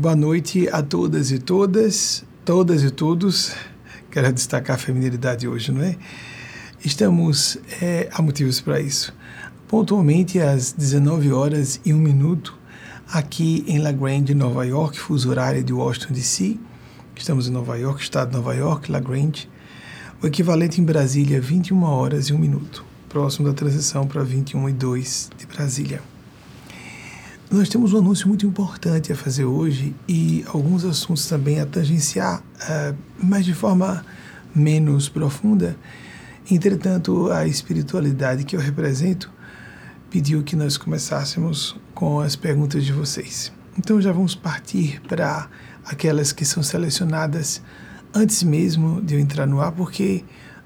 Boa noite a todas e todas, todas e todos. Quero destacar a feminilidade hoje, não é? Estamos, é, há motivos para isso. Pontualmente às 19 horas e 1 minuto, aqui em La Grande, Nova York, fuso horário de Washington DC. Estamos em Nova York, estado de Nova York, La Grande. O equivalente em Brasília, 21 horas e 1 minuto, próximo da transição para 21 e 2 de Brasília. Nós temos um anúncio muito importante a fazer hoje e alguns assuntos também a tangenciar, uh, mas de forma menos profunda. Entretanto, a espiritualidade que eu represento pediu que nós começássemos com as perguntas de vocês. Então já vamos partir para aquelas que são selecionadas antes mesmo de eu entrar no ar, porque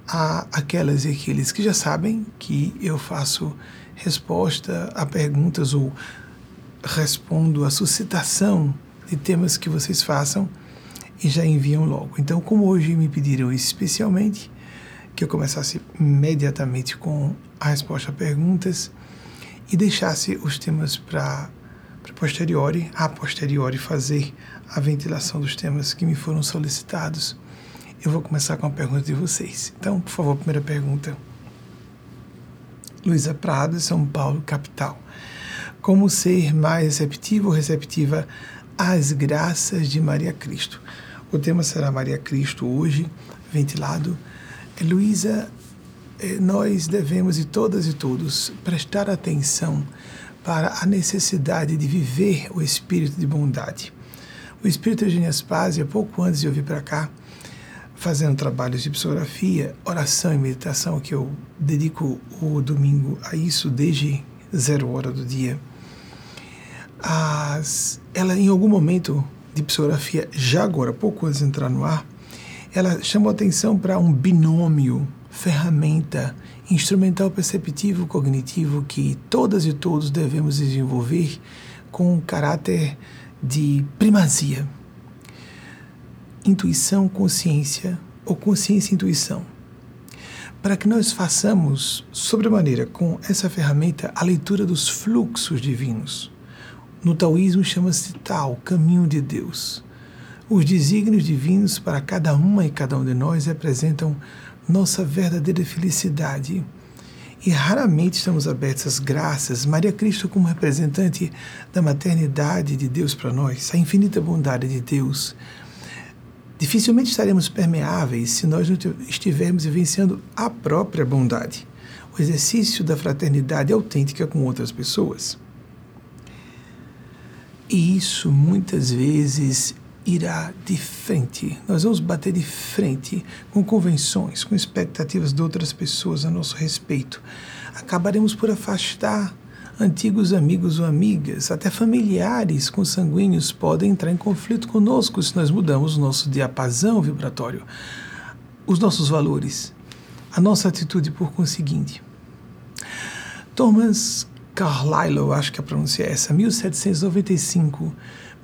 há aquelas e aqueles que já sabem que eu faço resposta a perguntas ou respondo à suscitação de temas que vocês façam e já enviam logo. Então, como hoje me pediram especialmente que eu começasse imediatamente com a resposta a perguntas e deixasse os temas para posteriori, a posteriori fazer a ventilação dos temas que me foram solicitados. Eu vou começar com a pergunta de vocês. Então, por favor, primeira pergunta. Luísa Prado, São Paulo, capital como ser mais receptivo ou receptiva às graças de Maria Cristo. O tema será Maria Cristo hoje, ventilado. Luísa, eh, nós devemos, e todas e todos, prestar atenção para a necessidade de viver o espírito de bondade. O espírito Eugênio Aspásia, pouco antes de eu vir para cá, fazendo trabalhos de psicografia, oração e meditação, que eu dedico o domingo a isso desde zero hora do dia, as, ela em algum momento de psicografia, já agora, pouco antes de entrar no ar, ela chamou atenção para um binômio, ferramenta, instrumental perceptivo cognitivo que todas e todos devemos desenvolver com caráter de primazia. Intuição, consciência ou consciência-intuição. Para que nós façamos, sobremaneira, com essa ferramenta, a leitura dos fluxos divinos no taoísmo chama-se Tao, caminho de Deus. Os desígnios divinos para cada uma e cada um de nós representam nossa verdadeira felicidade. E raramente estamos abertos às graças, Maria Cristo como representante da maternidade de Deus para nós, a infinita bondade de Deus. Dificilmente estaremos permeáveis se nós não estivermos vivenciando a própria bondade, o exercício da fraternidade autêntica com outras pessoas. E isso muitas vezes irá de frente. Nós vamos bater de frente com convenções, com expectativas de outras pessoas a nosso respeito. Acabaremos por afastar antigos amigos ou amigas, até familiares consanguíneos podem entrar em conflito conosco se nós mudamos o nosso diapasão vibratório, os nossos valores, a nossa atitude por conseguinte. Thomas Carlyle, acho que a pronúncia é essa, 1795,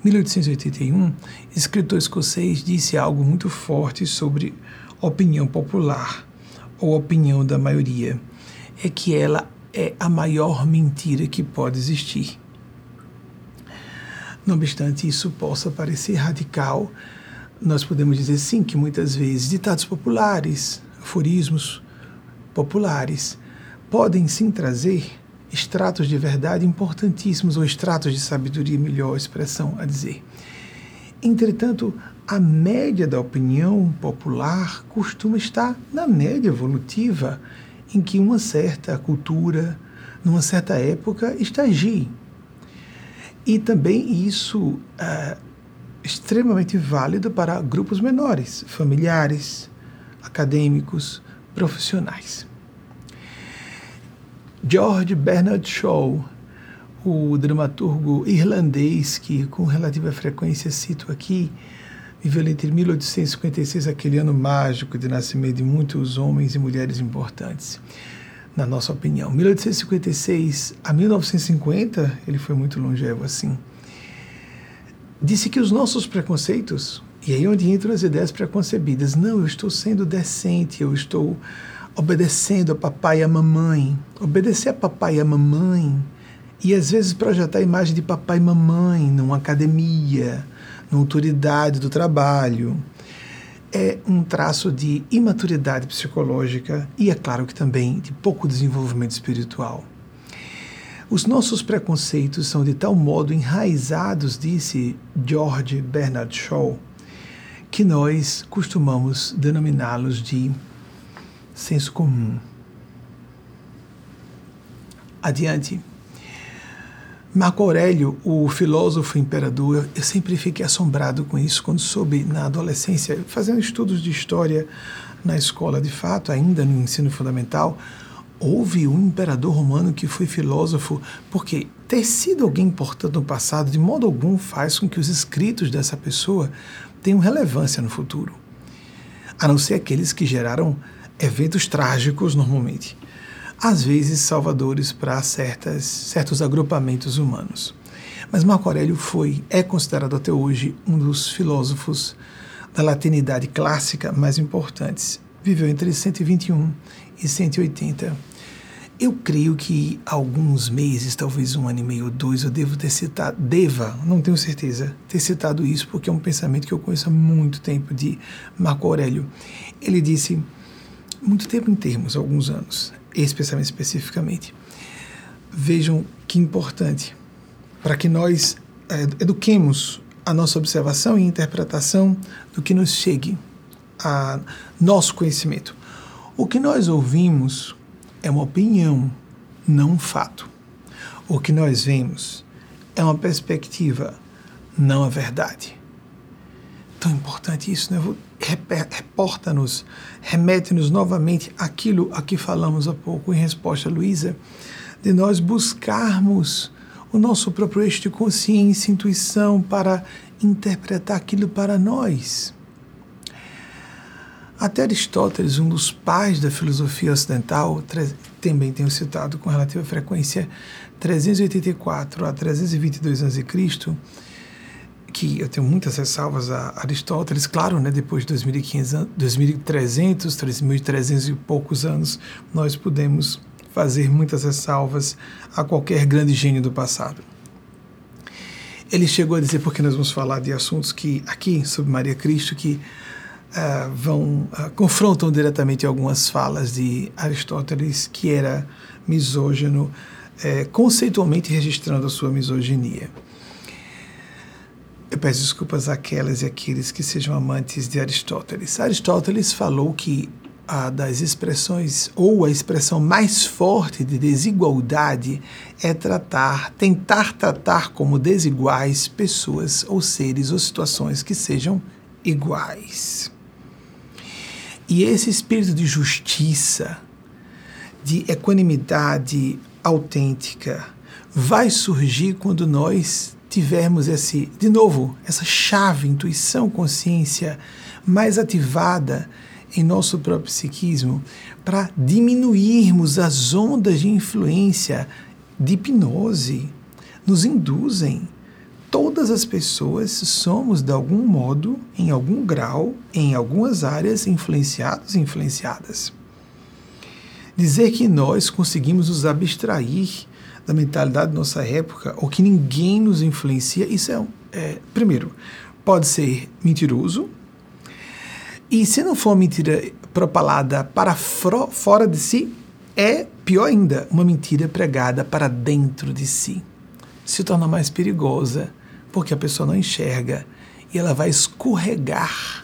1881, escritor escocês disse algo muito forte sobre opinião popular ou opinião da maioria. É que ela é a maior mentira que pode existir. Não obstante isso possa parecer radical, nós podemos dizer sim que muitas vezes ditados populares, aforismos populares, podem sim trazer estratos de verdade importantíssimos, ou estratos de sabedoria, melhor expressão a dizer. Entretanto, a média da opinião popular costuma estar na média evolutiva, em que uma certa cultura, numa certa época, estagia. E também isso é extremamente válido para grupos menores, familiares, acadêmicos, profissionais. George Bernard Shaw, o dramaturgo irlandês que com relativa frequência cito aqui, viveu entre 1856, aquele ano mágico de nascimento de muitos homens e mulheres importantes, na nossa opinião. 1856 a 1950, ele foi muito longevo assim. Disse que os nossos preconceitos, e aí é onde entram as ideias preconcebidas, não, eu estou sendo decente, eu estou obedecendo a papai e a mamãe, obedecer a papai e a mamãe, e às vezes projetar a imagem de papai e mamãe numa academia, na autoridade do trabalho. É um traço de imaturidade psicológica e, é claro que também, de pouco desenvolvimento espiritual. Os nossos preconceitos são de tal modo enraizados, disse George Bernard Shaw, que nós costumamos denominá-los de senso comum. Adiante. Marco Aurélio, o filósofo imperador, eu sempre fiquei assombrado com isso quando soube na adolescência, fazendo estudos de história na escola, de fato, ainda no ensino fundamental, houve um imperador romano que foi filósofo, porque ter sido alguém importante no passado, de modo algum, faz com que os escritos dessa pessoa tenham relevância no futuro. A não ser aqueles que geraram eventos trágicos normalmente às vezes salvadores para certas, certos agrupamentos humanos. Mas Marco Aurélio foi, é considerado até hoje um dos filósofos da latinidade clássica mais importantes. Viveu entre 121 e 180. Eu creio que alguns meses, talvez um ano e meio ou dois, eu devo ter citado, deva, não tenho certeza, ter citado isso, porque é um pensamento que eu conheço há muito tempo de Marco Aurélio. Ele disse, muito tempo em termos, alguns anos, esse pensamento especificamente. Vejam que importante para que nós é, eduquemos a nossa observação e interpretação do que nos chegue a nosso conhecimento. O que nós ouvimos é uma opinião, não um fato. O que nós vemos é uma perspectiva, não a verdade. Tão importante isso, né? Reporta-nos, remete-nos novamente aquilo a que falamos há pouco em resposta a Luísa, de nós buscarmos o nosso próprio eixo de consciência, intuição para interpretar aquilo para nós. Até Aristóteles, um dos pais da filosofia ocidental, também tenho citado com relativa frequência, 384 a 322 a.C., que eu tenho muitas ressalvas a Aristóteles, claro, né, depois de 2500, 2300, 3300 e poucos anos, nós podemos fazer muitas ressalvas a qualquer grande gênio do passado. Ele chegou a dizer, porque nós vamos falar de assuntos que aqui sobre Maria Cristo que uh, vão uh, confrontam diretamente algumas falas de Aristóteles que era misógino, uh, conceitualmente registrando a sua misoginia. Eu peço desculpas àquelas e àqueles que sejam amantes de Aristóteles. Aristóteles falou que a das expressões ou a expressão mais forte de desigualdade é tratar, tentar tratar como desiguais pessoas ou seres ou situações que sejam iguais. E esse espírito de justiça, de equanimidade autêntica, vai surgir quando nós tivermos esse, de novo, essa chave, intuição, consciência mais ativada em nosso próprio psiquismo, para diminuirmos as ondas de influência de hipnose, nos induzem. Todas as pessoas somos, de algum modo, em algum grau, em algumas áreas, influenciados e influenciadas. Dizer que nós conseguimos nos abstrair da mentalidade da nossa época, ou que ninguém nos influencia, isso é, é primeiro, pode ser mentiroso, e se não for uma mentira propalada para fora de si, é pior ainda, uma mentira pregada para dentro de si. Se torna mais perigosa, porque a pessoa não enxerga e ela vai escorregar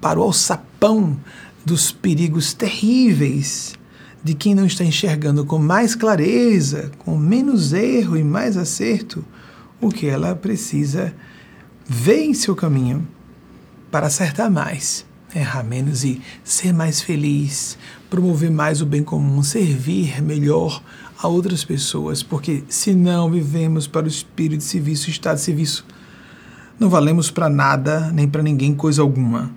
para o alçapão dos perigos terríveis de quem não está enxergando com mais clareza, com menos erro e mais acerto, o que ela precisa ver em seu caminho para acertar mais, errar menos e ser mais feliz, promover mais o bem comum, servir melhor a outras pessoas, porque se não vivemos para o espírito de serviço, estado de serviço, não valemos para nada nem para ninguém coisa alguma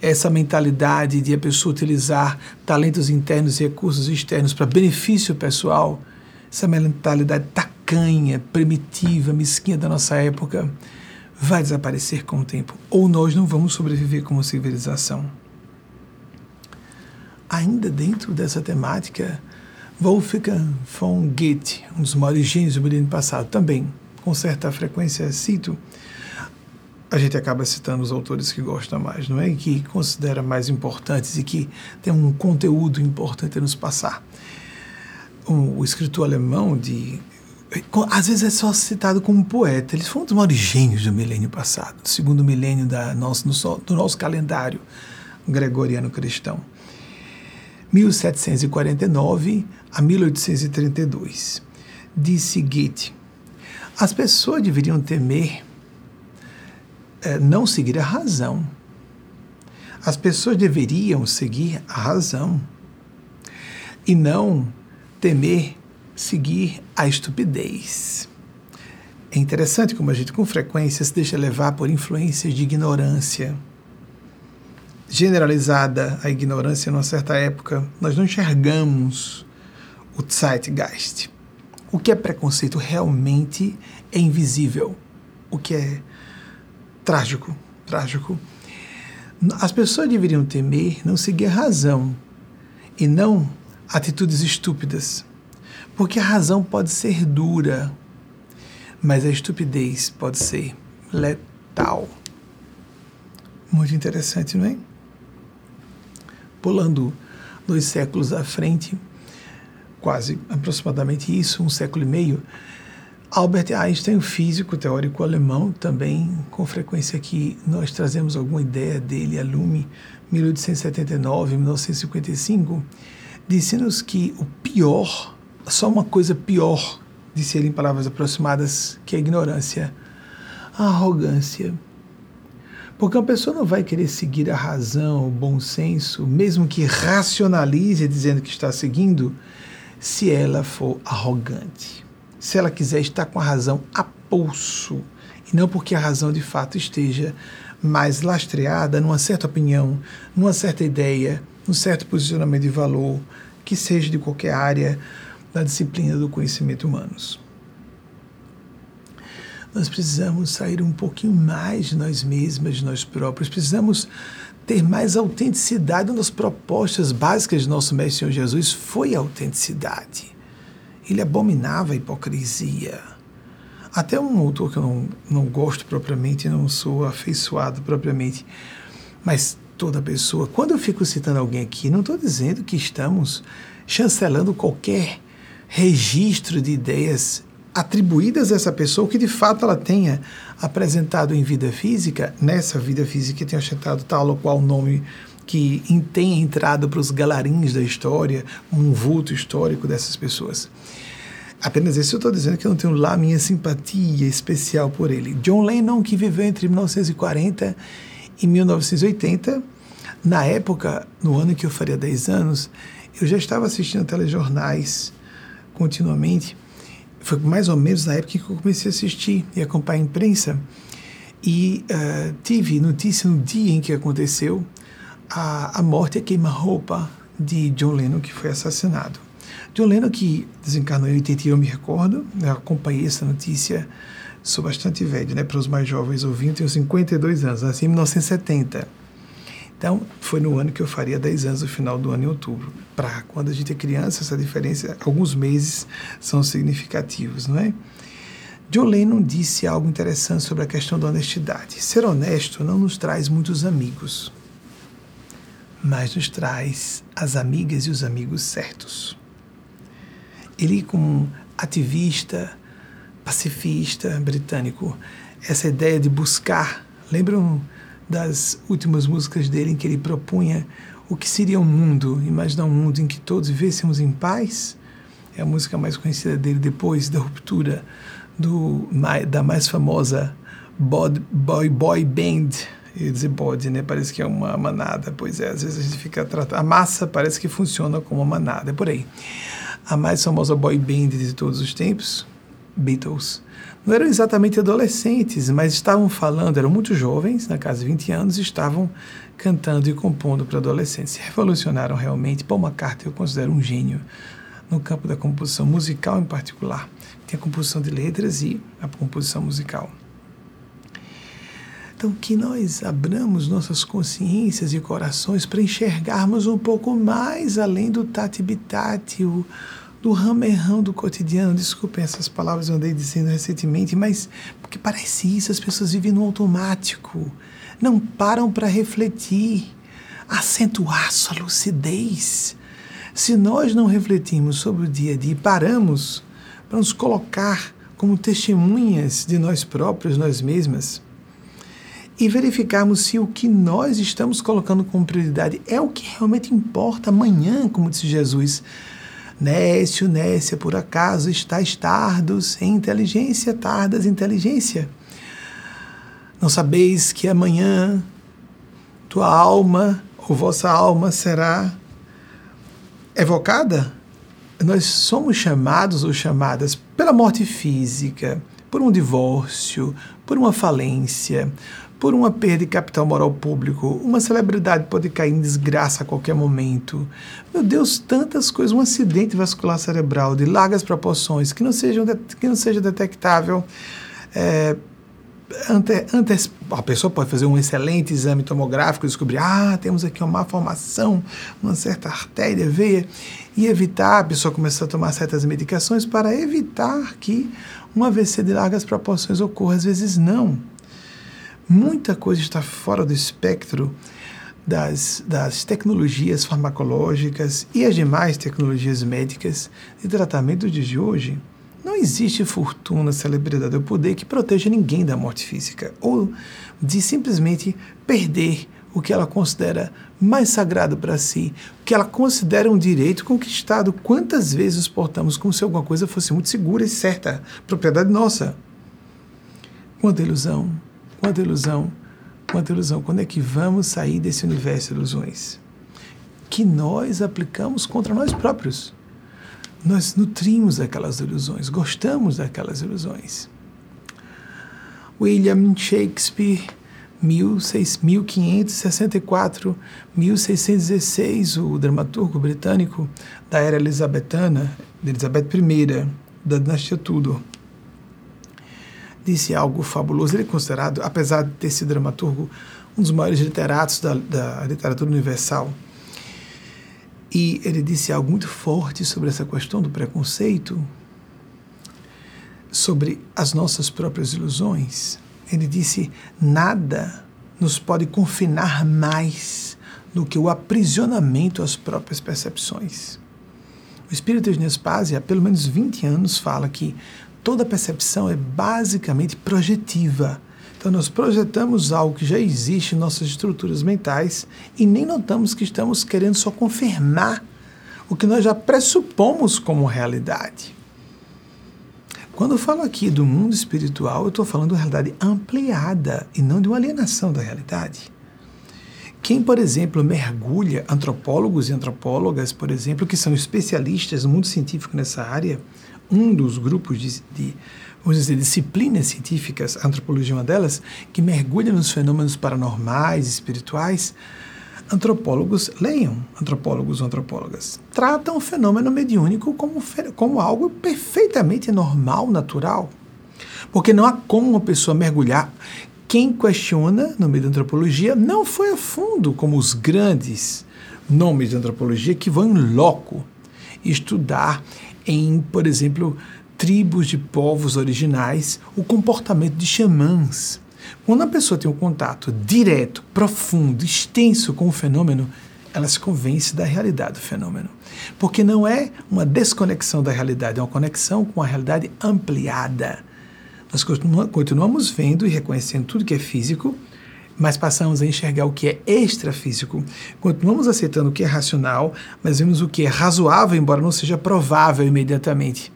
essa mentalidade de a pessoa utilizar talentos internos e recursos externos para benefício pessoal, essa mentalidade tacanha, primitiva, mesquinha da nossa época, vai desaparecer com o tempo, ou nós não vamos sobreviver como civilização. Ainda dentro dessa temática, Wolfgang von Goethe, um dos maiores gênios do milênio passado, também com certa frequência cito, a gente acaba citando os autores que gosta mais, não é? E que considera mais importantes e que tem um conteúdo importante a nos passar. Um, o escritor alemão de às vezes é só citado como poeta. Eles foram um dos maiores gênios do milênio passado, do segundo milênio da nosso, do nosso calendário gregoriano cristão. 1749 a 1832. Disse Goethe: as pessoas deveriam temer não seguir a razão. As pessoas deveriam seguir a razão e não temer seguir a estupidez. É interessante como a gente com frequência se deixa levar por influências de ignorância. Generalizada a ignorância numa certa época, nós não enxergamos o Zeitgeist. O que é preconceito realmente é invisível. O que é trágico, trágico. As pessoas deveriam temer não seguir a razão e não atitudes estúpidas. Porque a razão pode ser dura, mas a estupidez pode ser letal. Muito interessante, não é? Pulando dois séculos à frente, quase aproximadamente isso, um século e meio, Albert Einstein, físico teórico alemão, também com frequência aqui nós trazemos alguma ideia dele a lume, 1879, 1955, disse-nos que o pior só uma coisa pior, disse ele em palavras aproximadas, que a ignorância, a arrogância. Porque uma pessoa não vai querer seguir a razão, o bom senso, mesmo que racionalize dizendo que está seguindo, se ela for arrogante. Se ela quiser estar com a razão a pulso, e não porque a razão de fato esteja mais lastreada numa certa opinião, numa certa ideia, num certo posicionamento de valor, que seja de qualquer área, da disciplina do conhecimento humanos. Nós precisamos sair um pouquinho mais de nós mesmas, de nós próprios, precisamos ter mais autenticidade. Uma das propostas básicas de nosso Mestre Senhor Jesus foi a autenticidade. Ele abominava a hipocrisia. Até um autor que eu não, não gosto propriamente, não sou afeiçoado propriamente, mas toda pessoa. Quando eu fico citando alguém aqui, não estou dizendo que estamos chancelando qualquer registro de ideias atribuídas a essa pessoa, que de fato ela tenha apresentado em vida física, nessa vida física tenha achado tal ou qual nome que tenha entrado para os galarins da história, um vulto histórico dessas pessoas. Apenas isso eu estou dizendo que eu não tenho lá minha simpatia especial por ele. John Lennon, que viveu entre 1940 e 1980, na época, no ano que eu faria 10 anos, eu já estava assistindo telejornais continuamente. Foi mais ou menos na época que eu comecei a assistir e acompanhar a imprensa. E uh, tive notícia no dia em que aconteceu a, a morte e queima-roupa de John Lennon, que foi assassinado. John Lennon, que desencarnou em 81, eu me recordo, eu acompanhei essa notícia, sou bastante velho, né? Para os mais jovens ouvindo, tenho 52 anos, nasci em 1970. Então, foi no ano que eu faria 10 anos, no final do ano, em outubro. Para quando a gente é criança, essa diferença, alguns meses são significativos, não é? John Lennon disse algo interessante sobre a questão da honestidade. Ser honesto não nos traz muitos amigos, mas nos traz as amigas e os amigos certos. Ele, como ativista, pacifista britânico, essa ideia de buscar, lembram das últimas músicas dele em que ele propunha o que seria um mundo, imaginar um mundo em que todos vivêssemos em paz. É a música mais conhecida dele depois da ruptura do, da mais famosa boy, boy, boy band. Ia dizer body, né? Parece que é uma manada. Pois é, às vezes a gente fica tratando. A massa parece que funciona como uma manada, é por aí. A mais famosa boy band de todos os tempos, Beatles não eram exatamente adolescentes, mas estavam falando, eram muito jovens, na casa de 20 anos, e estavam cantando e compondo para adolescentes. Revolucionaram realmente. Paul McCartney eu considero um gênio no campo da composição musical em particular. Tem a composição de letras e a composição musical. Então, que nós abramos nossas consciências e corações para enxergarmos um pouco mais além do tati-bitati, do ramerrão do cotidiano. Desculpem essas palavras eu andei dizendo recentemente, mas porque parece isso, as pessoas vivem no automático, não param para refletir, acentuar sua lucidez. Se nós não refletirmos sobre o dia a dia e paramos para nos colocar como testemunhas de nós próprios, nós mesmas, e verificarmos se o que nós estamos colocando como prioridade é o que realmente importa amanhã, como disse Jesus. Nécio, Nécia, por acaso estáis tardos em inteligência, tardas em inteligência. Não sabeis que amanhã tua alma ou vossa alma será evocada? Nós somos chamados ou chamadas pela morte física, por um divórcio, por uma falência, por uma perda de capital moral público, uma celebridade pode cair em desgraça a qualquer momento. Meu Deus, tantas coisas, um acidente vascular cerebral de largas proporções que não, sejam, que não seja detectável. É, ante, a pessoa pode fazer um excelente exame tomográfico e descobrir, ah, temos aqui uma má formação, uma certa artéria, veia, e evitar, a pessoa começar a tomar certas medicações para evitar que um AVC de largas proporções ocorra, às vezes não. Muita coisa está fora do espectro das, das tecnologias farmacológicas e as demais tecnologias médicas de tratamento de hoje. Não existe fortuna, celebridade ou poder que proteja ninguém da morte física ou de simplesmente perder o que ela considera mais sagrado para si, o que ela considera um direito conquistado. Quantas vezes portamos como se alguma coisa fosse muito segura e certa, propriedade nossa? Quanta ilusão, Quanta ilusão, quanta ilusão. Quando é que vamos sair desse universo de ilusões? Que nós aplicamos contra nós próprios. Nós nutrimos aquelas ilusões, gostamos daquelas ilusões. William Shakespeare, 1564, 1616, o dramaturgo britânico da era elizabetana, de Elizabeth I, da dinastia Tudor disse algo fabuloso. Ele é considerado, apesar de ter sido dramaturgo, um dos maiores literatos da, da literatura universal. E ele disse algo muito forte sobre essa questão do preconceito, sobre as nossas próprias ilusões. Ele disse: nada nos pode confinar mais do que o aprisionamento às próprias percepções. O espírito de Nespásia, há pelo menos 20 anos, fala que toda percepção é basicamente projetiva. Então, nós projetamos algo que já existe em nossas estruturas mentais e nem notamos que estamos querendo só confirmar o que nós já pressupomos como realidade. Quando eu falo aqui do mundo espiritual, eu estou falando de uma realidade ampliada e não de uma alienação da realidade. Quem, por exemplo, mergulha, antropólogos e antropólogas, por exemplo, que são especialistas no mundo científico nessa área, um dos grupos de, de vamos dizer, disciplinas científicas, a antropologia é uma delas, que mergulha nos fenômenos paranormais, espirituais, antropólogos, leiam antropólogos ou antropólogas, tratam o fenômeno mediúnico como, como algo perfeitamente normal, natural. Porque não há como uma pessoa mergulhar. Quem questiona no meio da antropologia não foi a fundo, como os grandes nomes de antropologia que vão em loco estudar em, por exemplo, tribos de povos originais, o comportamento de xamãs. Quando a pessoa tem um contato direto, profundo, extenso com o fenômeno, ela se convence da realidade do fenômeno. Porque não é uma desconexão da realidade, é uma conexão com a realidade ampliada. Nós continuamos vendo e reconhecendo tudo que é físico, mas passamos a enxergar o que é extrafísico. Continuamos aceitando o que é racional, mas vemos o que é razoável, embora não seja provável imediatamente.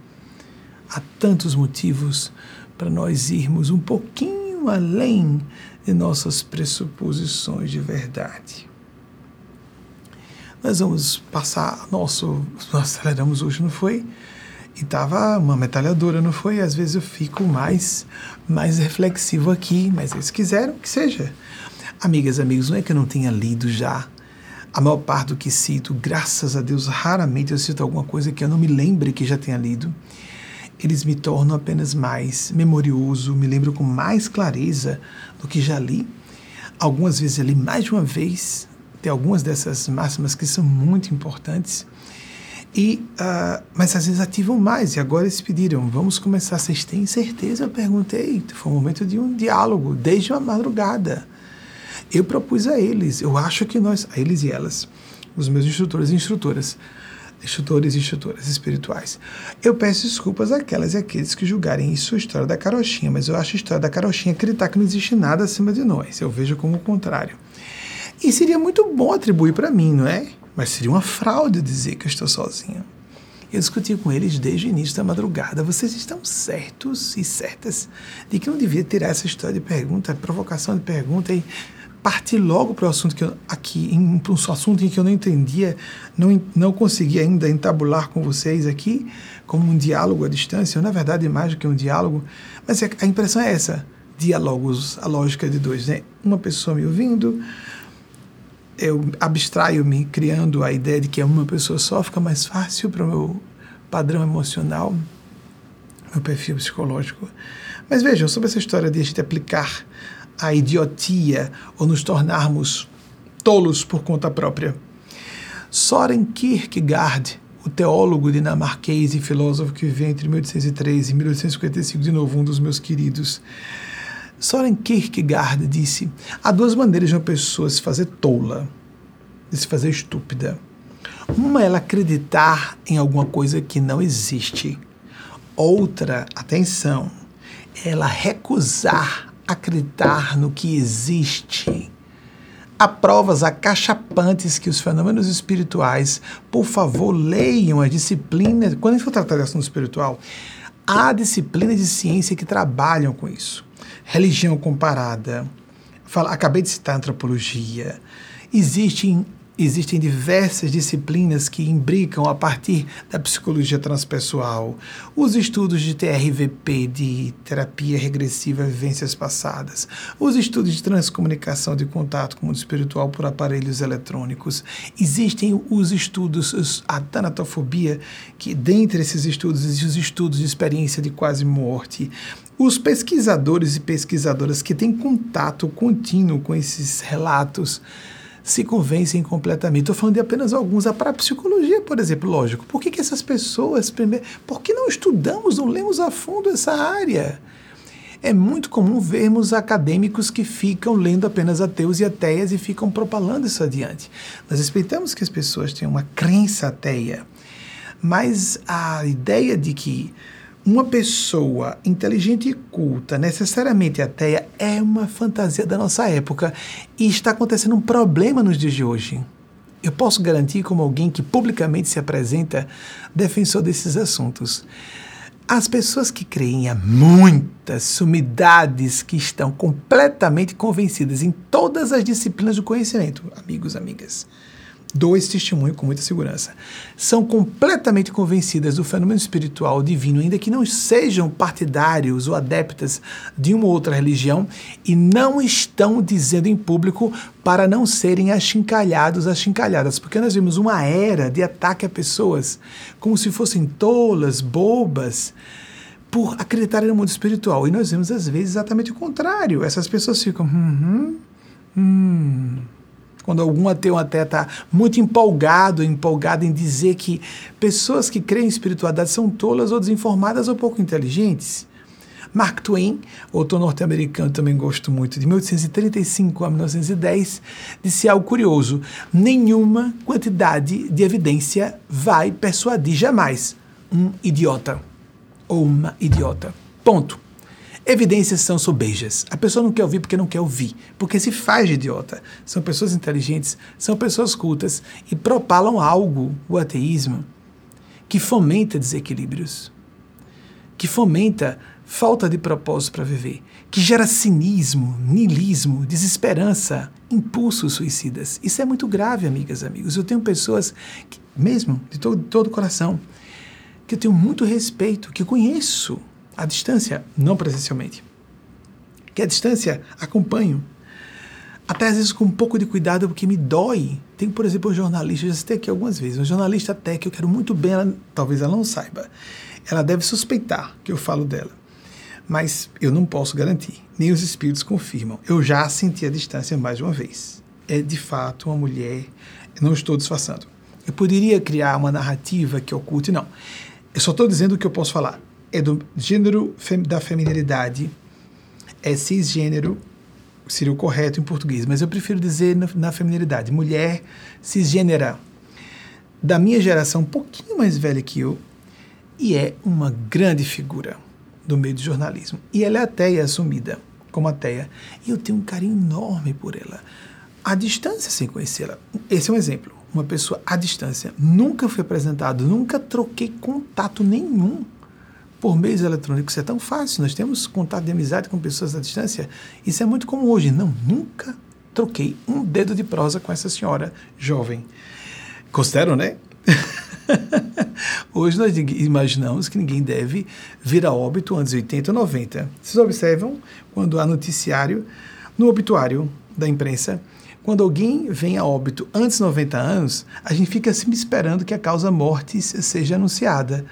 Há tantos motivos para nós irmos um pouquinho além de nossas pressuposições de verdade. Nós vamos passar nosso. Nós aceleramos hoje, não foi? E estava uma metralhadora, não foi? Às vezes eu fico mais, mais reflexivo aqui, mas eles quiseram que seja. Amigas, amigos, não é que eu não tenha lido já. A maior parte do que cito, graças a Deus, raramente eu cito alguma coisa que eu não me lembre que já tenha lido. Eles me tornam apenas mais memorioso, me lembro com mais clareza do que já li. Algumas vezes eu li mais de uma vez, tem algumas dessas máximas que são muito importantes. E, uh, mas às vezes ativam mais, e agora eles pediram, vamos começar, vocês têm certeza? Eu perguntei, foi um momento de um diálogo, desde a madrugada. Eu propus a eles, eu acho que nós, a eles e elas, os meus instrutores e instrutoras, instrutores e instrutoras espirituais. Eu peço desculpas àquelas e àqueles que julgarem isso a história da carochinha, mas eu acho a história da carochinha acreditar que não existe nada acima de nós. Eu vejo como o contrário. E seria muito bom atribuir para mim, não é? Mas seria uma fraude dizer que eu estou sozinho. Eu discuti com eles desde o início da madrugada. Vocês estão certos e certas de que não devia tirar essa história de pergunta, provocação de pergunta e partir logo para o assunto que eu, aqui, em um assunto em que eu não entendia, não, não conseguia ainda entabular com vocês aqui, como um diálogo à distância, ou na verdade mais do que um diálogo, mas é, a impressão é essa, diálogos, a lógica de dois, né? Uma pessoa me ouvindo, eu abstraio-me criando a ideia de que é uma pessoa só, fica mais fácil para o meu padrão emocional, meu perfil psicológico. Mas vejam, sobre essa história de a gente aplicar a idiotia ou nos tornarmos tolos por conta própria. Soren Kierkegaard, o teólogo dinamarquês e filósofo que viveu entre 1803 e 1855, de novo um dos meus queridos, Soren Kierkegaard disse: há duas maneiras de uma pessoa se fazer tola, de se fazer estúpida. Uma é ela acreditar em alguma coisa que não existe. Outra, atenção, é ela recusar acreditar no que existe. Há provas acachapantes que os fenômenos espirituais, por favor, leiam a disciplina. Quando a gente for tratar de assunto espiritual, há disciplina de ciência que trabalham com isso. Religião comparada. Fala, acabei de citar antropologia. Existem Existem diversas disciplinas que imbricam a partir da psicologia transpessoal, os estudos de TRVP, de terapia regressiva vivências passadas, os estudos de transcomunicação de contato com o mundo espiritual por aparelhos eletrônicos. Existem os estudos, a tanatofobia, que dentre esses estudos existem os estudos de experiência de quase morte. Os pesquisadores e pesquisadoras que têm contato contínuo com esses relatos se convencem completamente. Estou falando de apenas alguns. A psicologia, por exemplo, lógico. Por que, que essas pessoas, primeiro, por que não estudamos, não lemos a fundo essa área? É muito comum vermos acadêmicos que ficam lendo apenas ateus e ateias e ficam propalando isso adiante. Nós respeitamos que as pessoas tenham uma crença ateia, mas a ideia de que uma pessoa inteligente e culta, necessariamente ateia, é uma fantasia da nossa época e está acontecendo um problema nos dias de hoje. Eu posso garantir, como alguém que publicamente se apresenta defensor desses assuntos, as pessoas que creem há muitas sumidades que estão completamente convencidas em todas as disciplinas do conhecimento, amigos, amigas dou esse testemunho com muita segurança, são completamente convencidas do fenômeno espiritual divino, ainda que não sejam partidários ou adeptas de uma outra religião, e não estão dizendo em público para não serem achincalhados, achincalhadas, porque nós vimos uma era de ataque a pessoas como se fossem tolas, bobas, por acreditarem no mundo espiritual. E nós vemos às vezes exatamente o contrário. Essas pessoas ficam, hum, hum, hum quando algum ateu até está muito empolgado, empolgado em dizer que pessoas que creem em espiritualidade são tolas ou desinformadas ou pouco inteligentes. Mark Twain, autor norte-americano, também gosto muito, de 1835 a 1910, disse algo curioso: nenhuma quantidade de evidência vai persuadir jamais um idiota ou uma idiota. Ponto. Evidências são sobejas. A pessoa não quer ouvir porque não quer ouvir, porque se faz de idiota. São pessoas inteligentes, são pessoas cultas e propalam algo, o ateísmo, que fomenta desequilíbrios, que fomenta falta de propósito para viver, que gera cinismo, niilismo, desesperança, impulsos suicidas. Isso é muito grave, amigas e amigos. Eu tenho pessoas, que, mesmo de todo, o coração, que eu tenho muito respeito, que conheço à distância, não presencialmente. Que à distância acompanho. Até às vezes com um pouco de cuidado, porque me dói. Tem, por exemplo, um jornalista, já citei aqui algumas vezes, uma jornalista até que eu quero muito bem, ela, talvez ela não saiba. Ela deve suspeitar que eu falo dela. Mas eu não posso garantir, nem os espíritos confirmam. Eu já senti a distância mais de uma vez. É de fato uma mulher, não estou disfarçando, Eu poderia criar uma narrativa que oculte, não. Eu só estou dizendo o que eu posso falar. É do gênero da feminilidade, é cisgênero, seria o correto em português, mas eu prefiro dizer na, na feminilidade, mulher cisgênera, da minha geração, um pouquinho mais velha que eu, e é uma grande figura do meio do jornalismo. E ela é ateia assumida como ateia. E eu tenho um carinho enorme por ela. À distância, sem conhecê-la. Esse é um exemplo. Uma pessoa à distância. Nunca fui apresentado, nunca troquei contato nenhum por meios eletrônicos. É tão fácil. Nós temos contato de amizade com pessoas à distância. Isso é muito comum hoje. Não, nunca troquei um dedo de prosa com essa senhora jovem. Considero, né? Hoje nós imaginamos que ninguém deve vir a óbito antes de 80 ou 90. Vocês observam quando há noticiário, no obituário da imprensa, quando alguém vem a óbito antes de 90 anos, a gente fica sempre esperando que a causa mortis seja anunciada.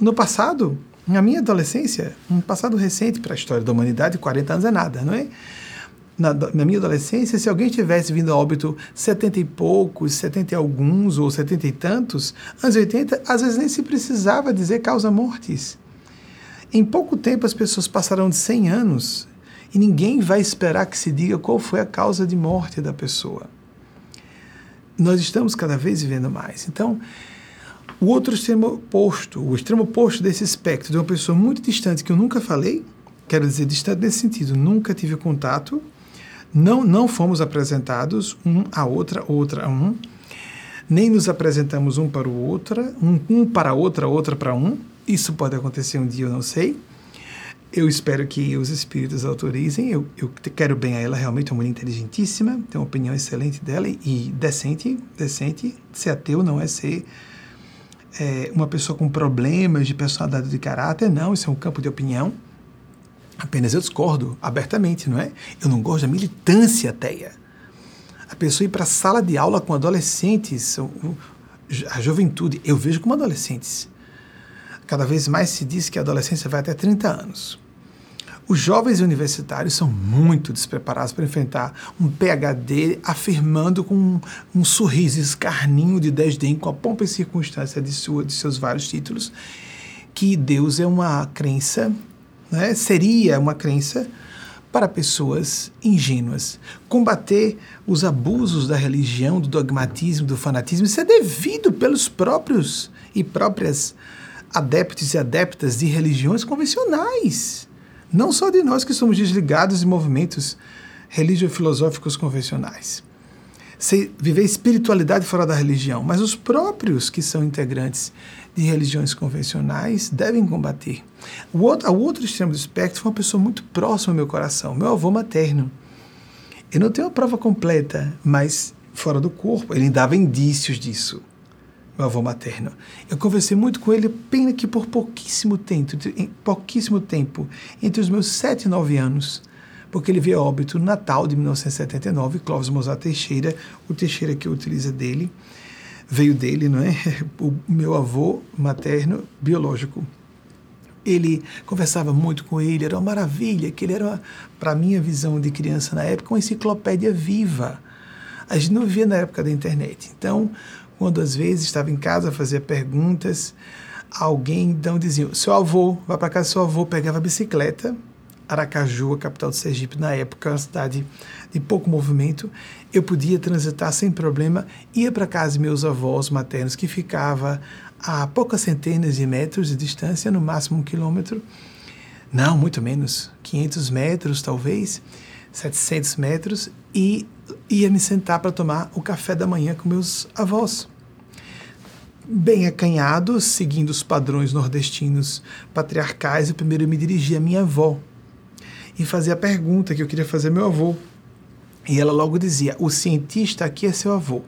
No passado, na minha adolescência, um passado recente para a história da humanidade, 40 anos é nada, não é? Na, na, minha adolescência, se alguém tivesse vindo a óbito 70 e poucos, 70 e alguns ou 70 e tantos, anos 80, às vezes nem se precisava dizer causa mortis. Em pouco tempo as pessoas passarão de 100 anos e ninguém vai esperar que se diga qual foi a causa de morte da pessoa. Nós estamos cada vez vivendo mais. Então, o outro extremo oposto, o extremo oposto desse espectro de uma pessoa muito distante que eu nunca falei, quero dizer distante nesse sentido, nunca tive contato, não, não fomos apresentados um a outra, outra a um, nem nos apresentamos um para o outro, um, um para outra, outra para um. Isso pode acontecer um dia, eu não sei. Eu espero que os espíritos autorizem. Eu, eu quero bem a ela, realmente é uma mulher inteligentíssima, tem uma opinião excelente dela e decente. Decente. Ser ateu não é ser é, uma pessoa com problemas de personalidade de caráter, não. Isso é um campo de opinião. Apenas eu discordo abertamente, não é? Eu não gosto da militância ateia. A pessoa ir para a sala de aula com adolescentes, a juventude, eu vejo como adolescentes. Cada vez mais se diz que a adolescência vai até 30 anos. Os jovens universitários são muito despreparados para enfrentar um PhD afirmando com um, um sorriso escarninho de desdém, com a pompa e circunstância de, sua, de seus vários títulos, que Deus é uma crença né, seria uma crença para pessoas ingênuas. Combater os abusos da religião, do dogmatismo, do fanatismo, isso é devido pelos próprios e próprias adeptos e adeptas de religiões convencionais. Não só de nós que somos desligados de movimentos religio-filosóficos convencionais. Se viver espiritualidade fora da religião, mas os próprios que são integrantes de religiões convencionais devem combater. O outro, ao outro extremo do espectro foi uma pessoa muito próxima ao meu coração, meu avô materno. Eu não tenho a prova completa, mas fora do corpo, ele dava indícios disso, meu avô materno. Eu conversei muito com ele, pena que por pouquíssimo tempo, pouquíssimo tempo, entre os meus sete e nove anos, porque ele veio a óbito no Natal de 1979, Clóvis Mozart Teixeira, o Teixeira que utiliza dele, veio dele, não é? O meu avô materno biológico. Ele conversava muito com ele, era uma maravilha, que ele era, para minha visão de criança na época, uma enciclopédia viva. A gente não vivia na época da internet. Então, quando às vezes estava em casa, fazia perguntas, alguém então dizia: seu avô, vai para casa, seu avô. Pegava a bicicleta, Aracaju, a capital do Sergipe, na época, uma cidade de pouco movimento, eu podia transitar sem problema, ia para casa de meus avós maternos, que ficava a poucas centenas de metros de distância, no máximo um quilômetro, não, muito menos, 500 metros talvez, 700 metros, e ia me sentar para tomar o café da manhã com meus avós. Bem acanhado, seguindo os padrões nordestinos patriarcais, eu primeiro me dirigi à minha avó, e fazia a pergunta que eu queria fazer ao meu avô. E ela logo dizia: O cientista aqui é seu avô.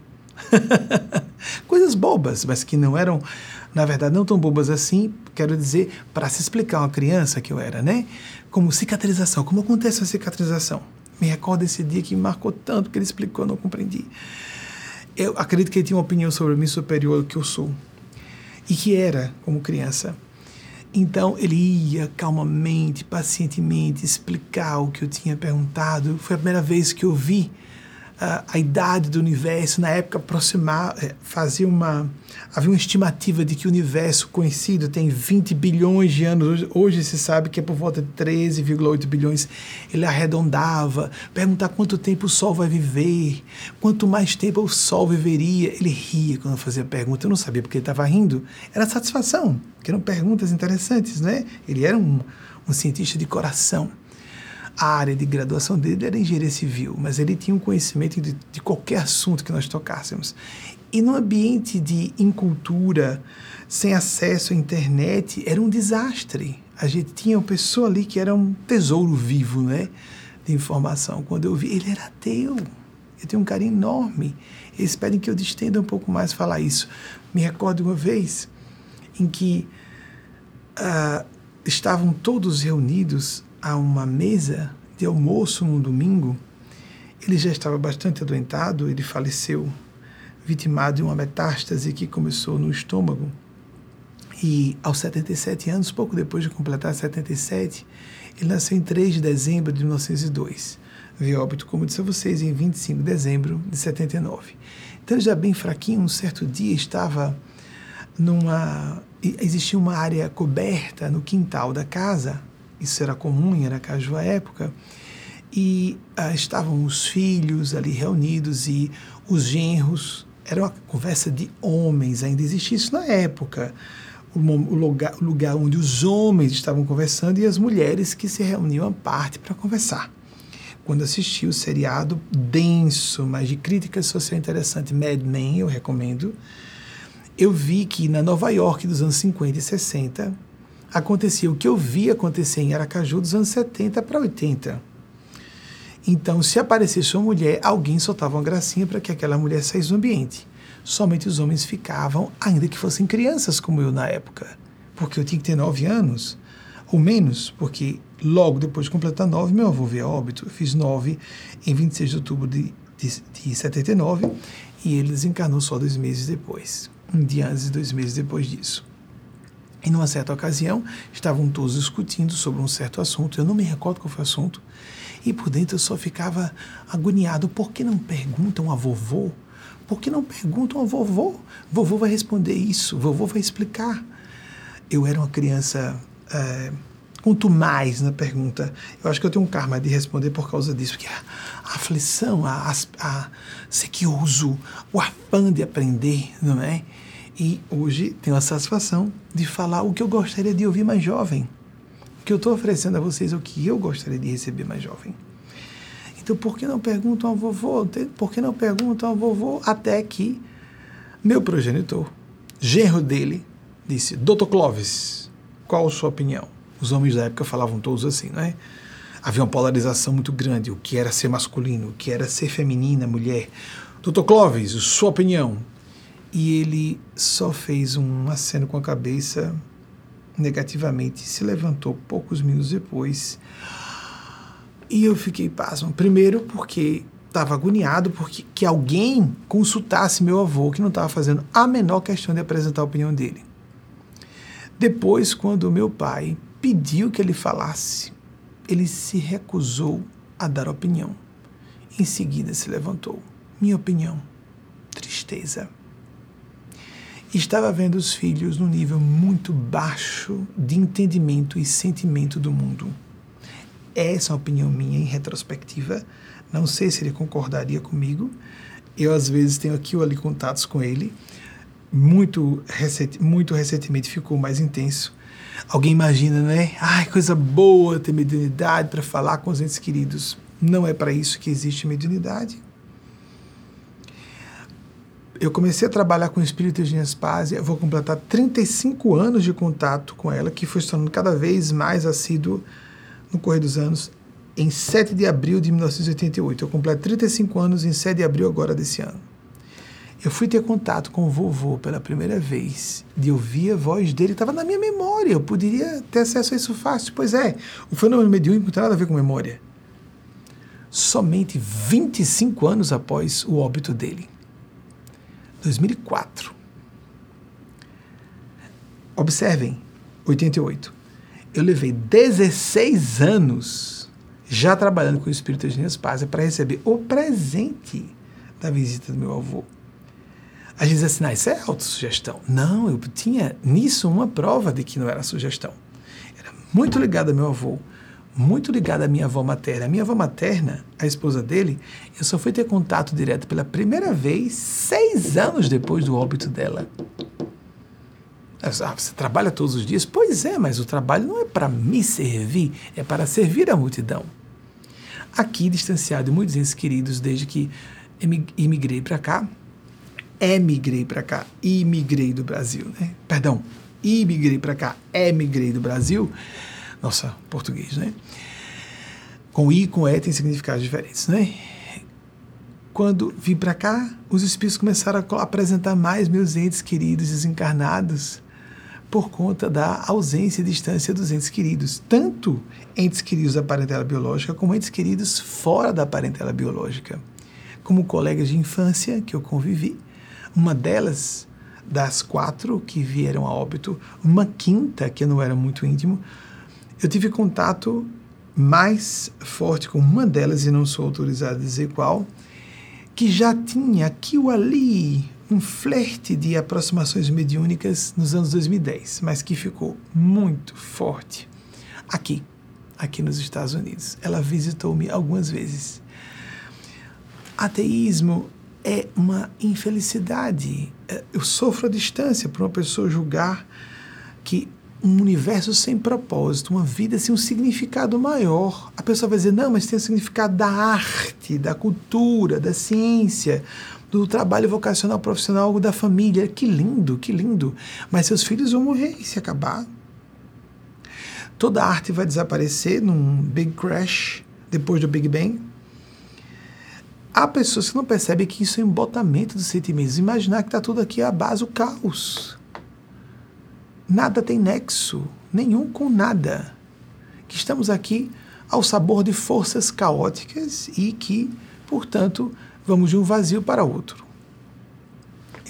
Coisas bobas, mas que não eram, na verdade, não tão bobas assim, quero dizer, para se explicar uma criança que eu era, né? Como cicatrização, como acontece a cicatrização. Me recordo esse dia que me marcou tanto, que ele explicou, eu não compreendi. Eu acredito que ele tinha uma opinião sobre mim superior ao que eu sou. E que era, como criança, então ele ia calmamente, pacientemente explicar o que eu tinha perguntado. Foi a primeira vez que eu vi a, a idade do universo, na época aproximar, é, fazia uma havia uma estimativa de que o universo conhecido tem 20 bilhões de anos. Hoje, hoje se sabe que é por volta de 13,8 bilhões. Ele arredondava, perguntar quanto tempo o Sol vai viver, quanto mais tempo o Sol viveria. Ele ria quando fazia a pergunta. Eu não sabia porque ele estava rindo. Era satisfação, que eram perguntas interessantes, né? Ele era um, um cientista de coração a área de graduação dele era engenharia civil, mas ele tinha um conhecimento de, de qualquer assunto que nós tocássemos. E no ambiente de incultura, sem acesso à internet, era um desastre. A gente tinha uma pessoa ali que era um tesouro vivo, né? De informação. Quando eu vi, ele era ateu. Eu tenho um carinho enorme. Eles pedem que eu distenda um pouco mais falar isso. Me recordo uma vez em que uh, estavam todos reunidos a uma mesa de almoço num domingo. Ele já estava bastante adoentado, ele faleceu, vitimado de uma metástase que começou no estômago. E aos 77 anos, pouco depois de completar 77, ele nasceu em 3 de dezembro de 1902. Veio óbito, como disse a vocês, em 25 de dezembro de 79. Então, já bem fraquinho, um certo dia estava numa. Existia uma área coberta no quintal da casa, isso era comum em Aracaju à época, e ah, estavam os filhos ali reunidos e os genros. Era uma conversa de homens, ainda existia isso na época. O, o, lugar, o lugar onde os homens estavam conversando e as mulheres que se reuniam à parte para conversar. Quando assisti o seriado denso, mas de crítica social interessante, Mad Men, eu recomendo, eu vi que na Nova York dos anos 50 e 60, acontecia o que eu vi acontecer em Aracaju dos anos 70 para 80. Então, se aparecesse uma mulher, alguém soltava uma gracinha para que aquela mulher saísse do ambiente. Somente os homens ficavam, ainda que fossem crianças como eu na época. Porque eu tinha que ter nove anos, ou menos, porque logo depois de completar nove, meu avô veio a óbito. Eu fiz nove em 26 de outubro de, de, de 79 e ele desencarnou só dois meses depois. Um dia antes e dois meses depois disso. E numa certa ocasião, estavam todos discutindo sobre um certo assunto, eu não me recordo qual foi o assunto, e por dentro eu só ficava agoniado. Por que não perguntam a vovô? Por que não perguntam a vovô? Vovô vai responder isso, vovô vai explicar. Eu era uma criança é, quanto mais na pergunta. Eu acho que eu tenho um karma de responder por causa disso, porque a, aflição, a, a, a uso, o afã de aprender, não é? E hoje tenho a satisfação de falar o que eu gostaria de ouvir mais jovem. O que eu estou oferecendo a vocês é o que eu gostaria de receber mais jovem. Então, por que não perguntam ao vovô? Por que não perguntam ao vovô? Até que meu progenitor, genro dele, disse: Doutor Clóvis, qual a sua opinião? Os homens da época falavam todos assim, não é? Havia uma polarização muito grande: o que era ser masculino, o que era ser feminina, mulher. Doutor Clóvis, sua opinião? E ele só fez um aceno com a cabeça negativamente, se levantou poucos minutos depois. E eu fiquei pasmo. Primeiro porque estava agoniado porque que alguém consultasse meu avô, que não estava fazendo a menor questão de apresentar a opinião dele. Depois, quando meu pai pediu que ele falasse, ele se recusou a dar opinião. Em seguida se levantou. Minha opinião. Tristeza estava vendo os filhos num nível muito baixo de entendimento e sentimento do mundo. Essa é uma opinião minha em retrospectiva. Não sei se ele concordaria comigo. Eu, às vezes, tenho aqui ou ali contatos com ele. Muito, recent, muito recentemente ficou mais intenso. Alguém imagina, né? Ai, coisa boa ter mediunidade para falar com os entes queridos. Não é para isso que existe mediunidade eu comecei a trabalhar com o espírito de Espásia, vou completar 35 anos de contato com ela, que foi se tornando cada vez mais assíduo no correr dos anos. Em 7 de abril de 1988, eu completo 35 anos em 7 de abril agora desse ano. Eu fui ter contato com o vovô pela primeira vez, de ouvir a voz dele, estava na minha memória, eu poderia ter acesso a isso fácil. Pois é, o fenômeno mediúnico não tem nada a ver com memória. Somente 25 anos após o óbito dele. 2004. Observem, 88. Eu levei 16 anos já trabalhando com o espírito de Paz, para receber o presente da visita do meu avô. A gente diz assim, ah, isso é autossugestão. Não, eu tinha nisso uma prova de que não era sugestão. Era muito ligado ao meu avô, muito ligado à minha avó materna. A minha avó materna, a esposa dele, eu só fui ter contato direto pela primeira vez seis anos depois do óbito dela. Ah, você trabalha todos os dias? Pois é, mas o trabalho não é para me servir, é para servir a multidão. Aqui, distanciado de muitos entes queridos, desde que imigrei para cá, emigrei para cá, imigrei do Brasil, né? Perdão, imigrei para cá, emigrei do Brasil. Nossa, português, né? Com I e com E tem significados diferentes, né? Quando vim para cá, os espíritos começaram a apresentar mais meus entes queridos desencarnados por conta da ausência e distância dos entes queridos, tanto entes queridos da parentela biológica como entes queridos fora da parentela biológica. Como colegas de infância que eu convivi, uma delas, das quatro que vieram a óbito, uma quinta, que não era muito íntimo, eu tive contato mais forte com uma delas, e não sou autorizado a dizer qual, que já tinha aqui ou ali um flerte de aproximações mediúnicas nos anos 2010, mas que ficou muito forte aqui, aqui nos Estados Unidos. Ela visitou-me algumas vezes. Ateísmo é uma infelicidade. É, eu sofro a distância para uma pessoa julgar que um universo sem propósito, uma vida sem um significado maior. A pessoa vai dizer, não, mas tem o significado da arte, da cultura, da ciência, do trabalho vocacional profissional da família. Que lindo, que lindo. Mas seus filhos vão morrer e se acabar. Toda a arte vai desaparecer num big crash depois do Big Bang. Há pessoas que não percebem que isso é um embotamento dos sentimentos. Imaginar que está tudo aqui à base do caos. Nada tem nexo nenhum com nada. Que estamos aqui ao sabor de forças caóticas e que, portanto, vamos de um vazio para outro.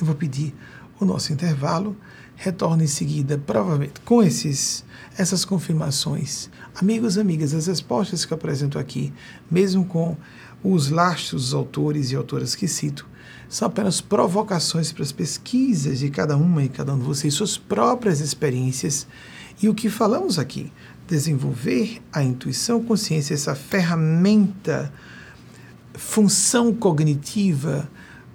Eu vou pedir o nosso intervalo, retorno em seguida, provavelmente com esses, essas confirmações. Amigos, amigas, as respostas que eu apresento aqui, mesmo com os lastros autores e autoras que cito, são apenas provocações para as pesquisas de cada uma e cada um de vocês, suas próprias experiências e o que falamos aqui. Desenvolver a intuição, consciência, essa ferramenta função cognitiva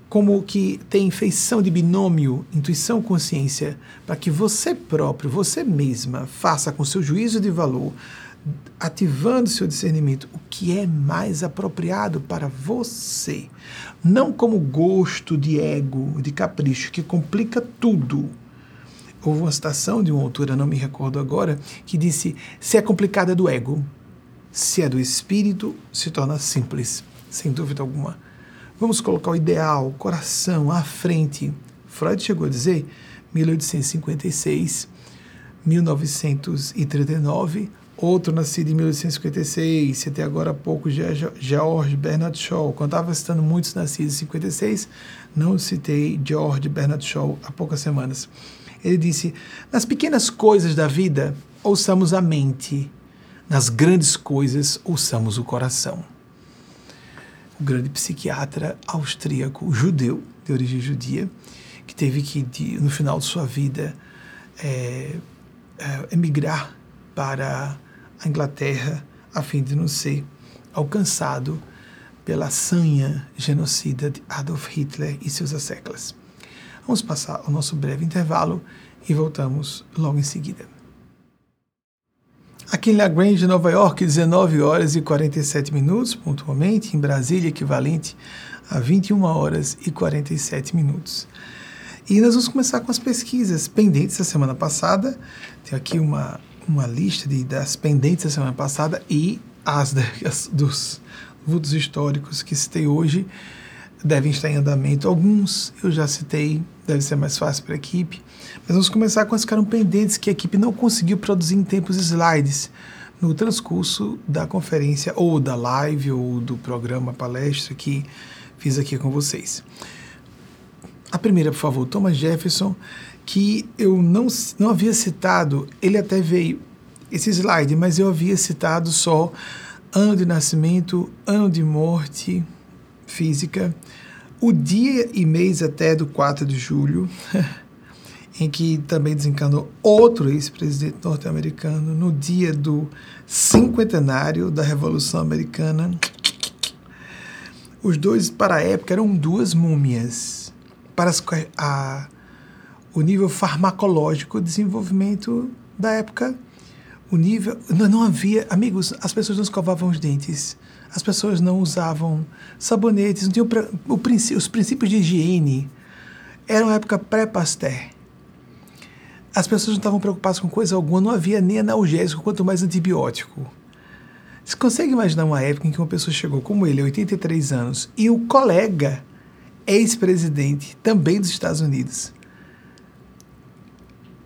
como que tem feição de binômio, intuição, consciência, para que você próprio, você mesma, faça com seu juízo de valor, ativando seu discernimento, o que é mais apropriado para você. Não como gosto de ego, de capricho, que complica tudo. Houve uma citação de uma autora, não me recordo agora, que disse: se é complicado é do ego, se é do espírito, se torna simples sem dúvida alguma. Vamos colocar o ideal, o coração à frente. Freud chegou a dizer, 1856, 1939, outro nascido em 1856, citei agora há pouco George Bernard Shaw. Quando estava citando muitos nascidos em 56, não citei George Bernard Shaw há poucas semanas. Ele disse: Nas pequenas coisas da vida, ouçamos a mente, nas grandes coisas, ouçamos o coração o grande psiquiatra austríaco judeu, de origem judia, que teve que, no final de sua vida, é, é, emigrar para a Inglaterra a fim de não ser alcançado pela sanha genocida de Adolf Hitler e seus asseclas. Vamos passar o nosso breve intervalo e voltamos logo em seguida. Aqui em La Grange, Nova York, 19 horas e 47 minutos, pontualmente. Em Brasília, equivalente a 21 horas e 47 minutos. E nós vamos começar com as pesquisas pendentes da semana passada. Tem aqui uma, uma lista de, das pendentes da semana passada e as, dos vultos históricos que citei hoje devem estar em andamento. Alguns eu já citei, deve ser mais fácil para a equipe. Mas vamos começar com as que ficaram pendentes que a equipe não conseguiu produzir em tempos slides no transcurso da conferência ou da live ou do programa palestra que fiz aqui com vocês. A primeira, por favor, Thomas Jefferson, que eu não, não havia citado, ele até veio esse slide, mas eu havia citado só ano de nascimento, ano de morte física, o dia e mês até do 4 de julho, em que também desencanou outro ex-presidente norte-americano no dia do cinquentenário da Revolução Americana. Os dois, para a época, eram duas múmias. Para as, a, o nível farmacológico, desenvolvimento da época, o nível. Não, não havia. Amigos, as pessoas não escovavam os dentes as pessoas não usavam sabonetes, não tinham o, o, os princípios de higiene. Era uma época pré-Pasteur. As pessoas não estavam preocupadas com coisa alguma, não havia nem analgésico, quanto mais antibiótico. Você consegue imaginar uma época em que uma pessoa chegou como ele, 83 anos, e o colega, ex-presidente, também dos Estados Unidos,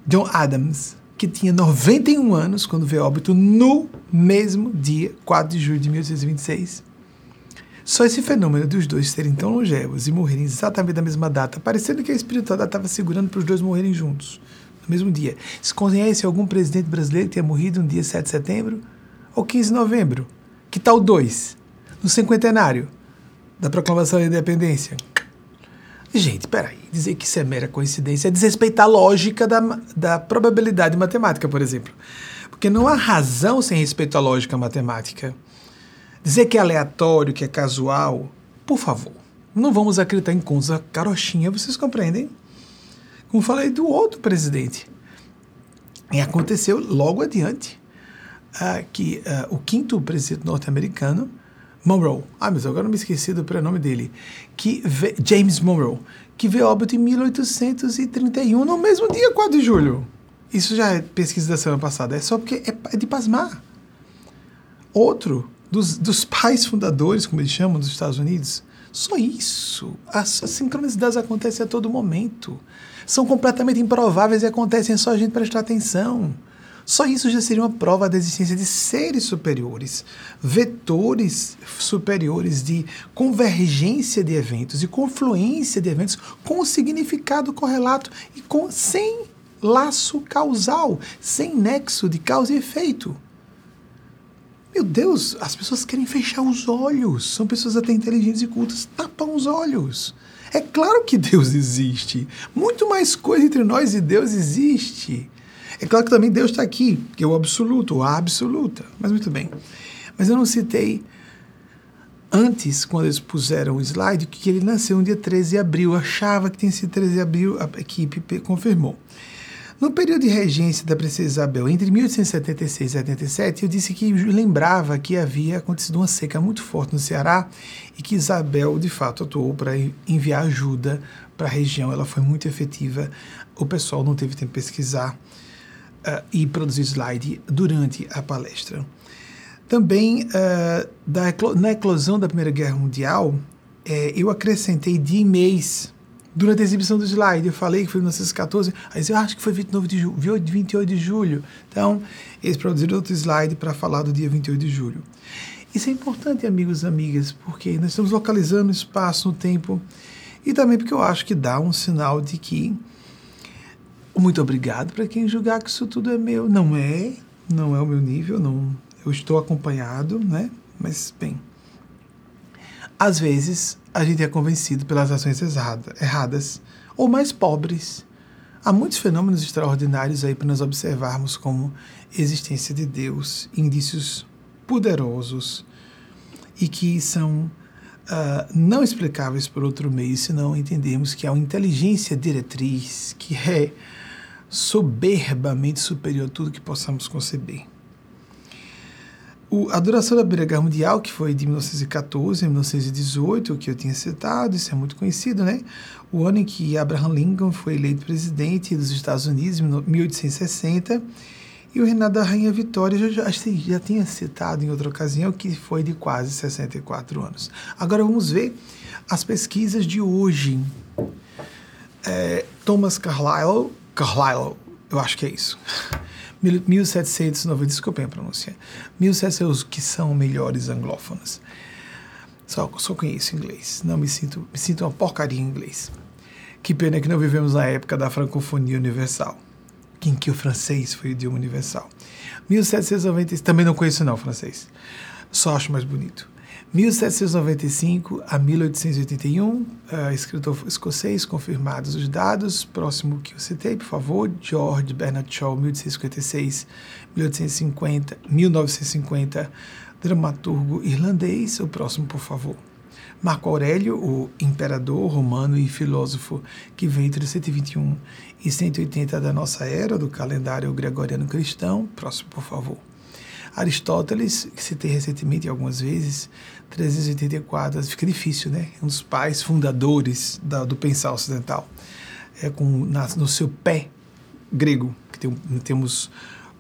John Adams, que tinha 91 anos quando veio óbito no mesmo dia, 4 de julho de 1826. Só esse fenômeno dos dois serem tão longevos e morrerem exatamente na mesma data, parecendo que a espiritualidade estava segurando para os dois morrerem juntos, no mesmo dia. Se conhece algum presidente brasileiro que tenha morrido no dia 7 de setembro ou 15 de novembro? Que tal dois? No cinquentenário da proclamação da independência? Gente, peraí, dizer que isso é mera coincidência é desrespeitar a lógica da, da probabilidade matemática, por exemplo. Porque não há razão sem respeito à lógica matemática. Dizer que é aleatório, que é casual, por favor, não vamos acreditar em contas carochinha, vocês compreendem? Como falei do outro presidente. E aconteceu logo adiante uh, que uh, o quinto presidente norte-americano Monroe. Ah, mas agora não me esqueci do prenome dele. Que James Monroe, que veio óbito em 1831, no mesmo dia, 4 de julho. Isso já é pesquisa da semana passada. É só porque é, é de pasmar. Outro dos, dos pais fundadores, como eles chamam, dos Estados Unidos. Só isso. As, as sincronicidades acontecem a todo momento. São completamente improváveis e acontecem só a gente prestar atenção. Só isso já seria uma prova da existência de seres superiores, vetores superiores de convergência de eventos e confluência de eventos com significado correlato e com sem laço causal, sem nexo de causa e efeito. Meu Deus, as pessoas querem fechar os olhos. São pessoas até inteligentes e cultas, tapam os olhos. É claro que Deus existe. Muito mais coisa entre nós e Deus existe. É claro que também Deus está aqui, que é o absoluto, a absoluta. Mas muito bem. Mas eu não citei antes, quando eles puseram o slide, que ele nasceu no dia 13 de abril. Achava que tinha sido 13 de abril, a equipe confirmou. No período de regência da princesa Isabel, entre 1876 e 77, eu disse que lembrava que havia acontecido uma seca muito forte no Ceará e que Isabel, de fato, atuou para enviar ajuda para a região. Ela foi muito efetiva. O pessoal não teve tempo de pesquisar uh, e produzir slide durante a palestra. Também, uh, da, na eclosão da Primeira Guerra Mundial, é, eu acrescentei dia e mês durante a exibição do slide. Eu falei que foi em 1914, aí eu acho que foi 29 de julho, 28 de julho. Então, eles produziram outro slide para falar do dia 28 de julho. Isso é importante, amigos e amigas, porque nós estamos localizando espaço no tempo e também porque eu acho que dá um sinal de que muito obrigado para quem julgar que isso tudo é meu. Não é, não é o meu nível, não. Eu estou acompanhado, né? Mas, bem, às vezes a gente é convencido pelas ações erradas ou mais pobres. Há muitos fenômenos extraordinários aí para nós observarmos como existência de Deus, indícios poderosos e que são uh, não explicáveis por outro meio, senão entendermos que há uma inteligência diretriz que é soberbamente superior a tudo que possamos conceber. O, a duração da Primeira Guerra Mundial, que foi de 1914 a 1918, que eu tinha citado, isso é muito conhecido, né? O ano em que Abraham Lincoln foi eleito presidente dos Estados Unidos, em 1860, e o reinado da Rainha Vitória, eu já, já, já tinha citado em outra ocasião, que foi de quase 64 anos. Agora vamos ver as pesquisas de hoje. É, Thomas Carlyle Carlyle, eu acho que é isso. 1790, desculpem a pronúncia. 1700 que são melhores anglófonos. Só, só conheço inglês. Não me sinto, me sinto uma porcaria em inglês. Que pena que não vivemos na época da francofonia universal. Em que o francês foi o idioma universal. 1790, também não conheço não francês. Só acho mais bonito. 1795 a 1881, uh, eh, escritor escocês, confirmados os dados. Próximo que eu citei, por favor, George Bernard Shaw, 1856, 1850, 1950, dramaturgo irlandês. O próximo, por favor. Marco Aurélio, o imperador romano e filósofo que veio entre 121 e 180 da nossa era, do calendário gregoriano cristão. Próximo, por favor. Aristóteles, que citei recentemente algumas vezes, 384, fica difícil, né? Um dos pais fundadores da, do pensar ocidental. É com, na, no seu pé grego, que tem, temos,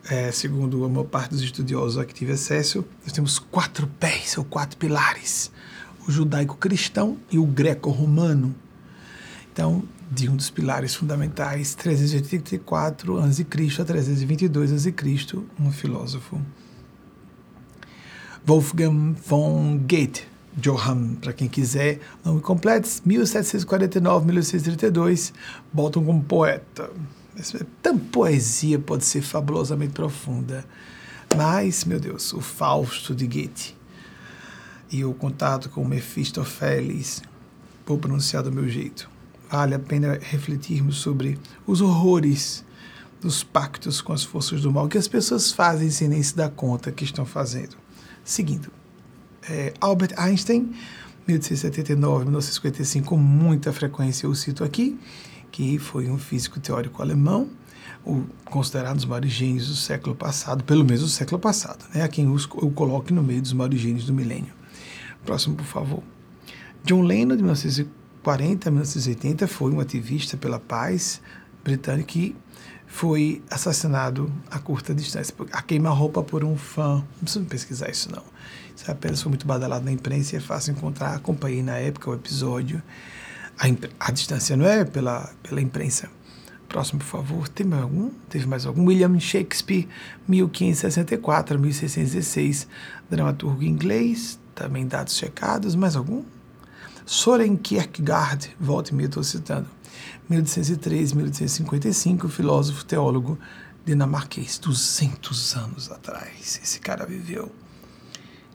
é, segundo a maior parte dos estudiosos que tive acesso, nós temos quatro pés, ou quatro pilares. O judaico-cristão e o greco-romano. Então, de um dos pilares fundamentais, 384 a.C. a 322 a.C., um filósofo Wolfgang von Goethe, Johann, para quem quiser, nome completo, 1749-1632, botam como poeta. Tão poesia pode ser fabulosamente profunda. Mas, meu Deus, o Fausto de Goethe e o contato com Mephistófeles, vou pronunciar do meu jeito. Vale a pena refletirmos sobre os horrores dos pactos com as forças do mal que as pessoas fazem sem nem se dar conta que estão fazendo. Seguindo, é, Albert Einstein, 1879, 1955, com muita frequência eu cito aqui, que foi um físico teórico alemão, o, considerado um dos maiores gênios do século passado, pelo menos do século passado, né, a quem eu, coloque no meio dos maiores gênios do milênio. Próximo, por favor. John Lennon, de 1940 a 1980, foi um ativista pela paz britânico que foi assassinado a curta distância, a queima-roupa por um fã. Não preciso pesquisar isso, não. Isso apenas foi muito badalado na imprensa e é fácil encontrar. Acompanhei na época o episódio. A, a distância não é pela, pela imprensa. Próximo, por favor. Tem mais algum? Teve mais algum? William Shakespeare, 1564 1616. Dramaturgo inglês, também dados checados. Mais algum? Soren Kierkegaard, volta e estou citando. 1803, 1855, filósofo, teólogo dinamarquês, 200 anos atrás. Esse cara viveu.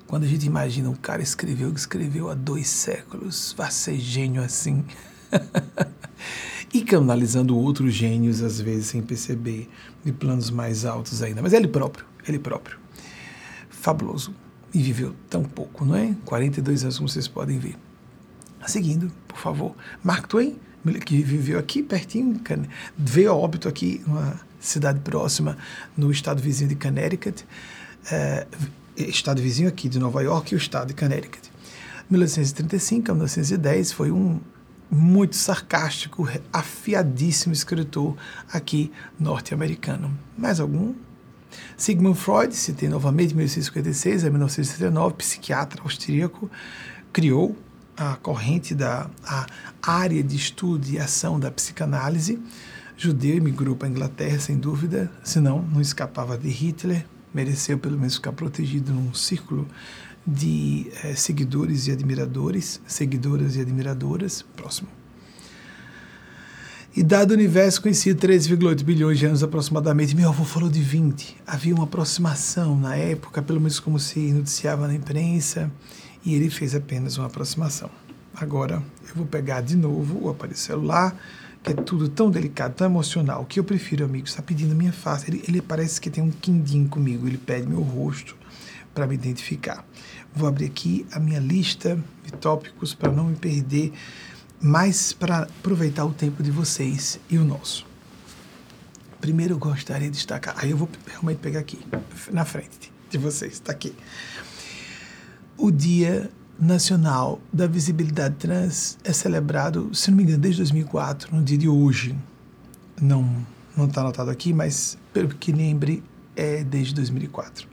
Quando a gente imagina um cara escreveu escreveu há dois séculos, vai ser gênio assim. e canalizando outros gênios, às vezes sem perceber, de planos mais altos ainda. Mas ele próprio, ele próprio. Fabuloso. E viveu tão pouco, não é? 42 anos, como vocês podem ver. Seguindo, por favor. Mark Twain, que viveu aqui pertinho, veio a óbito aqui, uma cidade próxima, no estado vizinho de Connecticut, é, estado vizinho aqui de Nova York e o estado de Connecticut. 1935 a 1910 foi um muito sarcástico, afiadíssimo escritor aqui norte-americano. Mais algum? Sigmund Freud, citei novamente, 1856 a 1969, psiquiatra austríaco, criou a corrente da a área de estudo e ação da psicanálise. Judeu emigrou para a Inglaterra, sem dúvida, senão não escapava de Hitler, mereceu pelo menos ficar protegido num círculo de eh, seguidores e admiradores, seguidoras e admiradoras. Próximo. Idade do universo conhecido 13,8 bilhões de anos aproximadamente. Meu avô falou de 20. Havia uma aproximação na época, pelo menos como se noticiava na imprensa e ele fez apenas uma aproximação. Agora eu vou pegar de novo o aparelho celular, que é tudo tão delicado, tão emocional, que eu prefiro, amigo, está pedindo minha face. Ele, ele parece que tem um quindim comigo, ele pede meu rosto para me identificar. Vou abrir aqui a minha lista de tópicos para não me perder, mas para aproveitar o tempo de vocês e o nosso. Primeiro eu gostaria de destacar, aí eu vou realmente pegar aqui, na frente de vocês, está aqui o Dia Nacional da Visibilidade Trans é celebrado, se não me engano, desde 2004, no dia de hoje. Não não está anotado aqui, mas pelo que lembre, é desde 2004.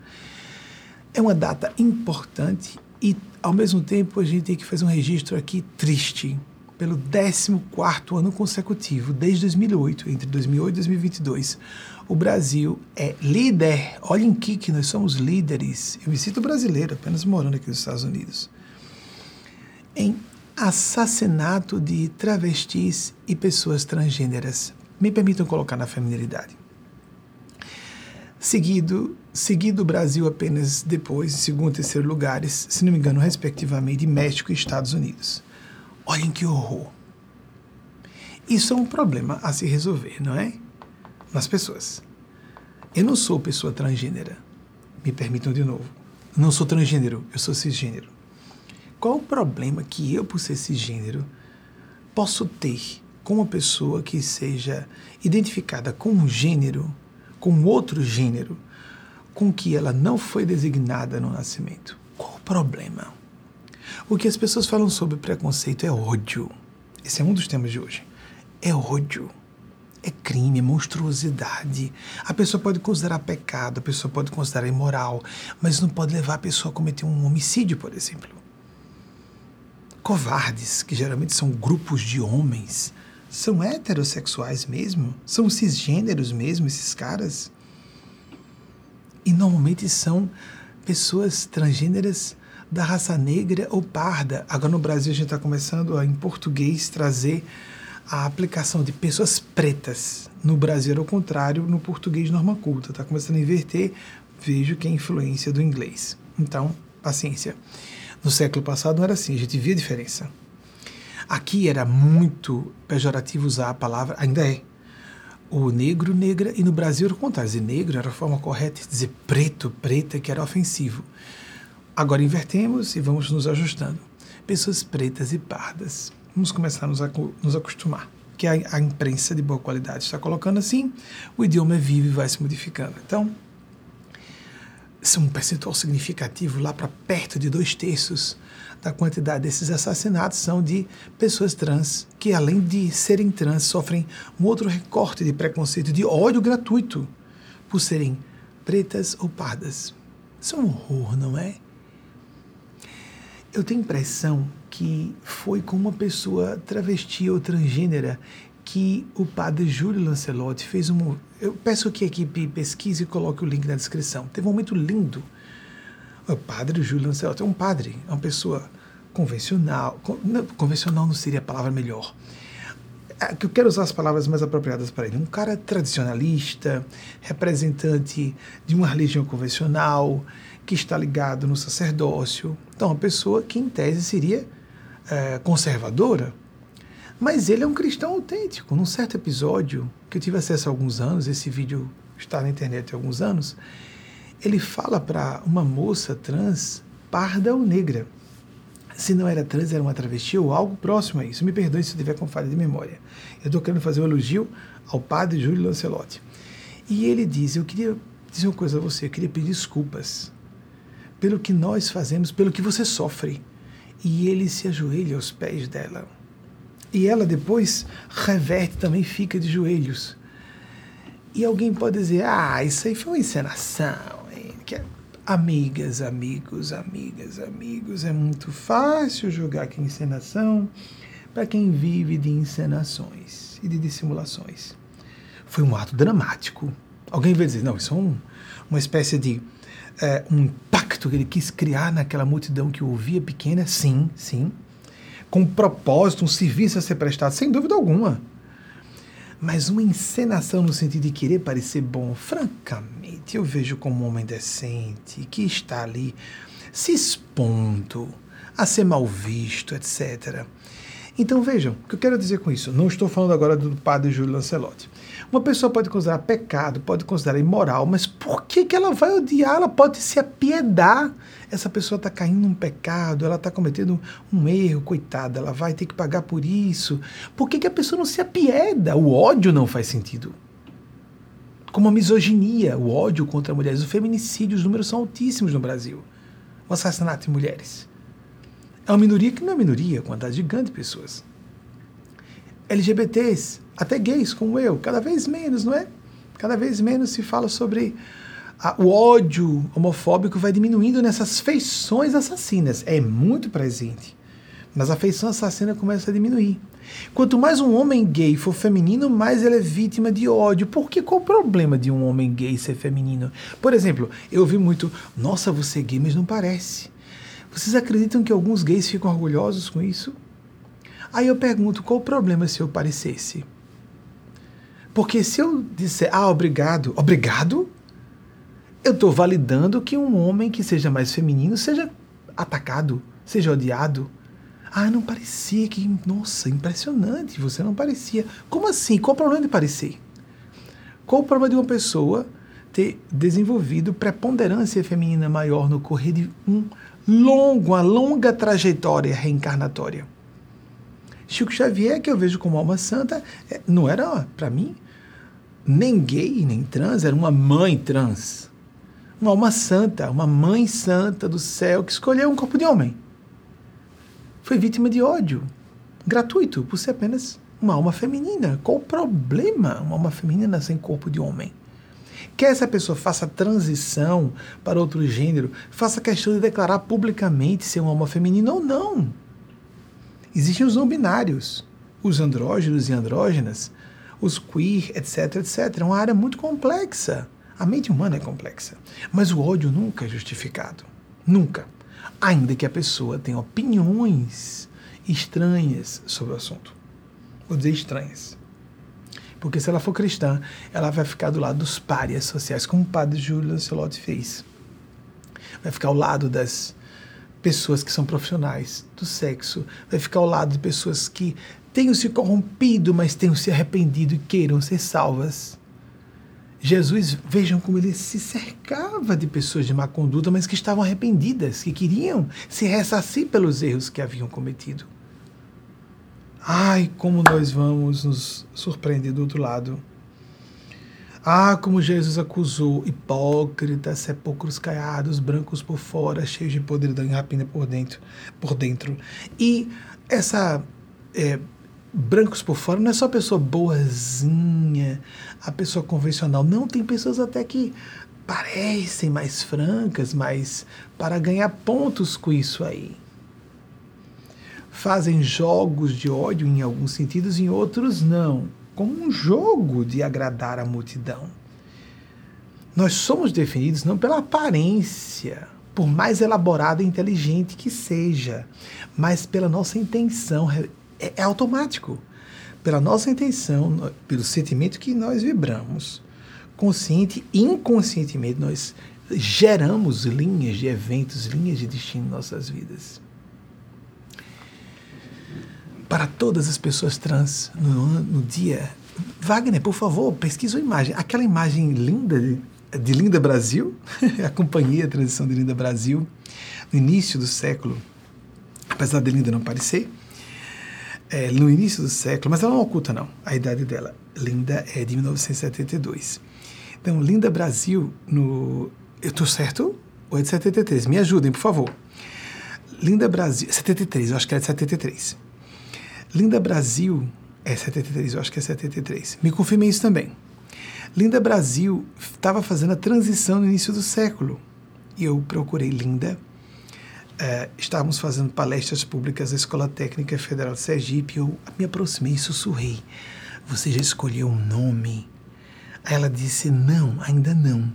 É uma data importante e, ao mesmo tempo, a gente tem que fazer um registro aqui triste. Pelo 14 ano consecutivo, desde 2008, entre 2008 e 2022, o Brasil é líder. Olhem que, que nós somos líderes. Eu me sinto brasileiro, apenas morando aqui nos Estados Unidos. Em assassinato de travestis e pessoas transgêneras. Me permitam colocar na feminilidade. seguido seguido o Brasil apenas depois, em segundo e terceiro lugares, se não me engano, respectivamente, México e Estados Unidos. Olhem que horror. Isso é um problema a se resolver, não é? Nas pessoas. Eu não sou pessoa transgênera. Me permitam de novo. Não sou transgênero, eu sou cisgênero. Qual o problema que eu, por ser cisgênero, posso ter com uma pessoa que seja identificada com um gênero, com outro gênero, com que ela não foi designada no nascimento? Qual o problema? O que as pessoas falam sobre preconceito é ódio. Esse é um dos temas de hoje. É ódio. É crime, é monstruosidade. A pessoa pode considerar pecado, a pessoa pode considerar imoral, mas não pode levar a pessoa a cometer um homicídio, por exemplo. Covardes, que geralmente são grupos de homens, são heterossexuais mesmo? São cisgêneros mesmo, esses caras? E normalmente são pessoas transgêneras da raça negra ou parda. Agora no Brasil a gente está começando a, em português, trazer a aplicação de pessoas pretas. No Brasil era o contrário, no português norma culta. Está começando a inverter, vejo que é influência do inglês. Então, paciência. No século passado não era assim, a gente via a diferença. Aqui era muito pejorativo usar a palavra, ainda é, o negro, negra, e no Brasil era o contrário. Dizer negro era a forma correta, dizer preto, preta, que era ofensivo. Agora invertemos e vamos nos ajustando. Pessoas pretas e pardas. Vamos começar a nos, nos acostumar. Que a, a imprensa de boa qualidade está colocando assim, o idioma é vivo e vai se modificando. Então, se um percentual significativo, lá para perto de dois terços da quantidade desses assassinatos são de pessoas trans, que além de serem trans, sofrem um outro recorte de preconceito, de ódio gratuito, por serem pretas ou pardas. Isso é um horror, não é? Eu tenho impressão que foi com uma pessoa travesti ou transgênera que o padre Júlio Lancelotti fez um. Eu peço que a equipe pesquise e coloque o link na descrição. Teve um momento lindo. O padre Júlio Lancelotti é um padre, é uma pessoa convencional. convencional não seria a palavra melhor. É, eu quero usar as palavras mais apropriadas para ele. Um cara tradicionalista, representante de uma religião convencional, que está ligado no sacerdócio. Então, uma pessoa que, em tese, seria é, conservadora mas ele é um cristão autêntico. Num certo episódio, que eu tive acesso há alguns anos, esse vídeo está na internet há alguns anos, ele fala para uma moça trans, parda ou negra. Se não era trans, era uma travesti ou algo próximo a isso. Me perdoe se eu tiver com falha de memória. Eu estou querendo fazer um elogio ao padre Júlio Lancelotti. E ele diz: Eu queria dizer uma coisa a você, eu queria pedir desculpas pelo que nós fazemos, pelo que você sofre. E ele se ajoelha aos pés dela e ela depois reverte também, fica de joelhos. E alguém pode dizer: ah, isso aí foi uma encenação. Que é, amigas, amigos, amigas, amigos, é muito fácil jogar que encenação para quem vive de encenações e de dissimulações. Foi um ato dramático. Alguém vai dizer: não, isso é um, uma espécie de é, um impacto que ele quis criar naquela multidão que ouvia pequena. Sim, sim com um propósito, um serviço a ser prestado, sem dúvida alguma. Mas uma encenação no sentido de querer parecer bom, francamente, eu vejo como um homem decente que está ali se expondo a ser mal visto, etc. Então vejam, o que eu quero dizer com isso? Não estou falando agora do padre Júlio Lancelotti. Uma pessoa pode considerar pecado, pode considerar imoral, mas por que, que ela vai odiar? Ela pode se apiedar. Essa pessoa está caindo num pecado, ela está cometendo um erro, coitada, ela vai ter que pagar por isso. Por que, que a pessoa não se apieda? O ódio não faz sentido. Como a misoginia, o ódio contra mulheres, o feminicídio, os números são altíssimos no Brasil. O assassinato de mulheres. É uma minoria que não é minoria, quantidade gigante de pessoas. LGBTs, até gays como eu, cada vez menos, não é? Cada vez menos se fala sobre a, o ódio homofóbico vai diminuindo nessas feições assassinas. É muito presente. Mas a feição assassina começa a diminuir. Quanto mais um homem gay for feminino, mais ele é vítima de ódio. Por que qual o problema de um homem gay ser feminino? Por exemplo, eu ouvi muito, nossa, você é gay, mas não parece. Vocês acreditam que alguns gays ficam orgulhosos com isso? Aí eu pergunto, qual o problema se eu parecesse? Porque se eu disser, ah, obrigado, obrigado? eu estou validando que um homem que seja mais feminino seja atacado, seja odiado. Ah, não parecia que. Nossa, impressionante, você não parecia. Como assim? Qual o problema de parecer? Qual o problema de uma pessoa ter desenvolvido preponderância feminina maior no correr de um longo, uma longa trajetória reencarnatória? Chico Xavier, que eu vejo como alma santa, é, não era, para mim, nem gay, nem trans, era uma mãe trans. Uma alma santa, uma mãe santa do céu que escolheu um corpo de homem. Foi vítima de ódio gratuito por ser apenas uma alma feminina. Qual o problema uma alma feminina sem corpo de homem? Quer essa pessoa faça transição para outro gênero, faça questão de declarar publicamente ser uma alma feminina ou não. Existem os não binários, os andrógenos e andrógenas, os queer, etc, etc. É uma área muito complexa. A mente humana é complexa. Mas o ódio nunca é justificado. Nunca. Ainda que a pessoa tenha opiniões estranhas sobre o assunto. Vou dizer estranhas. Porque se ela for cristã, ela vai ficar do lado dos párias sociais, como o padre Júlio Lancelotti fez. Vai ficar ao lado das pessoas que são profissionais do sexo, vai ficar ao lado de pessoas que tenham se corrompido, mas tenham se arrependido e queiram ser salvas. Jesus, vejam como ele se cercava de pessoas de má conduta, mas que estavam arrependidas, que queriam se ressarcir pelos erros que haviam cometido. Ai, como nós vamos nos surpreender do outro lado. Ah, como Jesus acusou hipócritas, sepulcros caiados, brancos por fora, cheios de podridão e rapina por dentro. Por dentro. E essa é, brancos por fora não é só a pessoa boazinha, a pessoa convencional. Não, tem pessoas até que parecem mais francas, mas para ganhar pontos com isso aí. Fazem jogos de ódio em alguns sentidos, em outros não. Como um jogo de agradar a multidão. Nós somos definidos não pela aparência, por mais elaborada e inteligente que seja, mas pela nossa intenção é, é automático. Pela nossa intenção, pelo sentimento que nós vibramos, consciente e inconscientemente, nós geramos linhas de eventos, linhas de destino em nossas vidas. Para todas as pessoas trans no, no dia, Wagner, por favor, pesquisa a imagem. Aquela imagem linda de, de Linda Brasil, a companhia a Transição de Linda Brasil, no início do século, apesar de Linda não parecer, é, no início do século, mas ela não oculta não a idade dela. Linda é de 1972. Então, Linda Brasil, no. Eu estou certo? Ou é de 73? Me ajudem, por favor. Linda Brasil. 73, eu acho que é de 73. Linda Brasil. É 73, eu acho que é 73. Me confirmem isso também. Linda Brasil estava fazendo a transição no início do século. E eu procurei Linda é, estávamos fazendo palestras públicas da Escola Técnica Federal de Sergipe. Eu me aproximei e sussurrei: Você já escolheu um nome? Aí ela disse: Não, ainda não.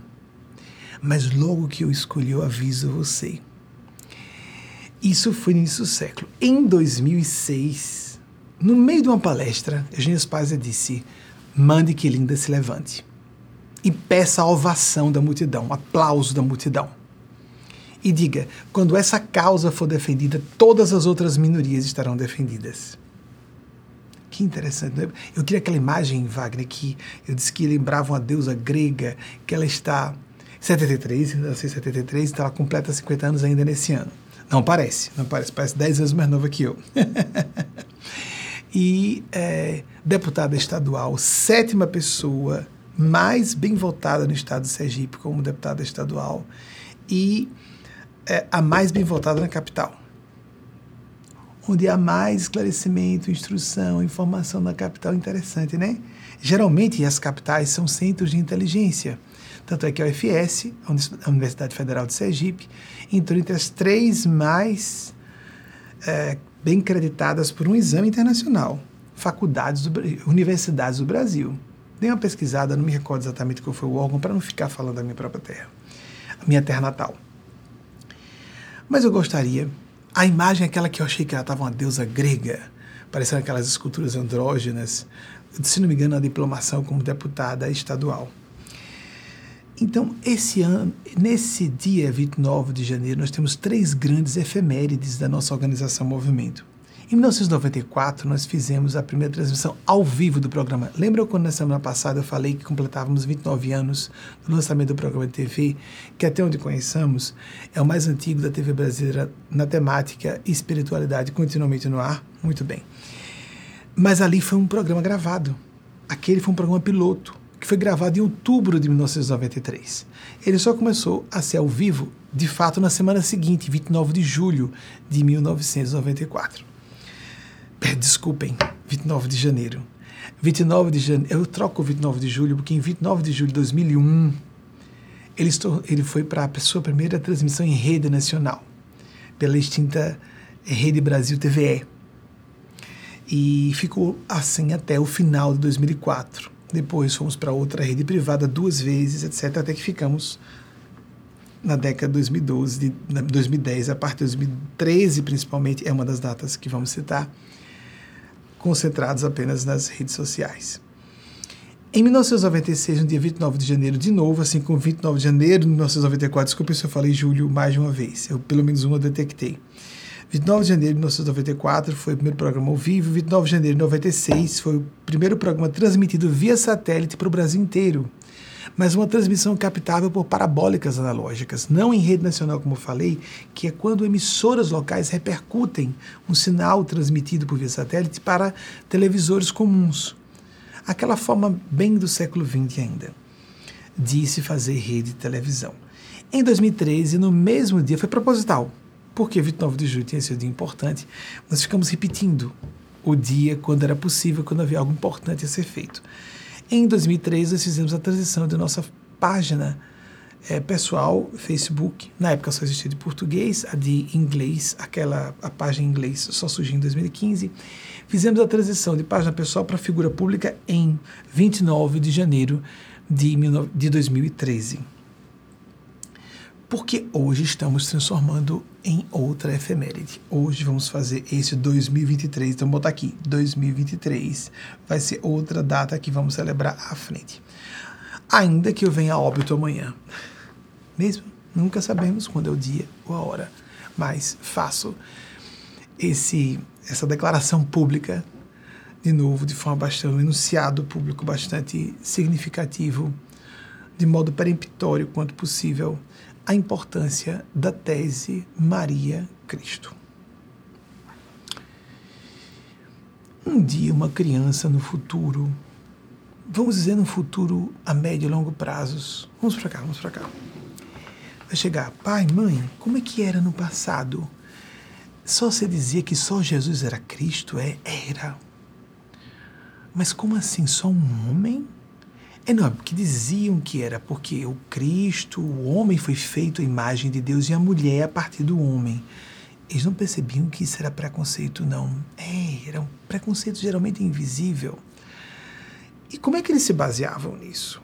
Mas logo que eu escolhi, eu aviso você. Isso foi no início do século. Em 2006, no meio de uma palestra, Eugênia Spazia disse: Mande que Linda se levante e peça a ovação da multidão, aplauso da multidão e diga: quando essa causa for defendida, todas as outras minorias estarão defendidas. Que interessante. Né? Eu queria aquela imagem, Wagner, que eu disse que lembrava uma deusa grega, que ela está 73, nasceu em 73, então ela completa 50 anos ainda nesse ano. Não parece, não parece, parece 10 anos mais nova que eu. e é, deputada estadual, sétima pessoa mais bem votada no estado de Sergipe como deputada estadual. E é a mais bem votada na capital. Onde há mais esclarecimento, instrução, informação na capital, interessante, né? Geralmente as capitais são centros de inteligência. Tanto é que a UFS, a Universidade Federal de Sergipe, entrou entre as três mais é, bem creditadas por um exame internacional. Faculdades, do, universidades do Brasil. Dei uma pesquisada, não me recordo exatamente qual foi o órgão, para não ficar falando da minha própria terra, a minha terra natal. Mas eu gostaria. A imagem é aquela que eu achei que ela estava uma deusa grega, parecendo aquelas esculturas andrógenas, se não me engano, a diplomação como deputada estadual. Então, esse ano, nesse dia 29 de janeiro, nós temos três grandes efemérides da nossa organização Movimento. Em 1994, nós fizemos a primeira transmissão ao vivo do programa. Lembra quando na semana passada eu falei que completávamos 29 anos do lançamento do programa de TV, que até onde conheçamos é o mais antigo da TV brasileira na temática espiritualidade continuamente no ar? Muito bem. Mas ali foi um programa gravado. Aquele foi um programa piloto que foi gravado em outubro de 1993. Ele só começou a ser ao vivo, de fato, na semana seguinte, 29 de julho de 1994. Desculpem, 29 de janeiro. 29 de janeiro, eu troco o 29 de julho porque em 29 de julho de 2001 ele, estou, ele foi para a sua primeira transmissão em rede nacional, pela extinta Rede Brasil TVE. E ficou assim até o final de 2004. Depois fomos para outra rede privada duas vezes, etc., até que ficamos na década de 2012, de 2010, a partir de 2013 principalmente, é uma das datas que vamos citar, concentrados apenas nas redes sociais. Em 1996, no dia 29 de janeiro, de novo, assim como 29 de janeiro de 1994, desculpe se eu falei julho mais de uma vez, eu pelo menos uma detectei. 29 de janeiro de 1994 foi o primeiro programa ao vivo, 29 de janeiro de 96 foi o primeiro programa transmitido via satélite para o Brasil inteiro. Mas uma transmissão captável por parabólicas analógicas, não em rede nacional, como eu falei, que é quando emissoras locais repercutem um sinal transmitido por via satélite para televisores comuns. Aquela forma bem do século XX ainda, de se fazer rede de televisão. Em 2013, no mesmo dia, foi proposital porque 29 de julho tinha sido um dia importante, nós ficamos repetindo o dia quando era possível, quando havia algo importante a ser feito. Em 2003, nós fizemos a transição de nossa página é, pessoal, Facebook, na época só existia de português, a de inglês, aquela a página em inglês só surgiu em 2015. Fizemos a transição de página pessoal para figura pública em 29 de janeiro de, de 2013 porque hoje estamos transformando em outra efeméride. Hoje vamos fazer esse 2023, então botar aqui, 2023 vai ser outra data que vamos celebrar à frente. Ainda que eu venha a óbito amanhã. Mesmo, nunca sabemos quando é o dia ou a hora, mas faço esse essa declaração pública de novo, de forma bastante um enunciado público bastante significativo, de modo peremptório quanto possível a importância da tese Maria Cristo. Um dia, uma criança no futuro, vamos dizer no futuro a médio e longo prazos, vamos para cá, vamos para cá. Vai chegar, pai, mãe, como é que era no passado? Só se dizia que só Jesus era Cristo? É, era. Mas como assim, só um homem? É não, porque diziam que era porque o Cristo, o homem foi feito à imagem de Deus e a mulher a partir do homem. Eles não percebiam que isso era preconceito, não. É, era um preconceito geralmente invisível. E como é que eles se baseavam nisso?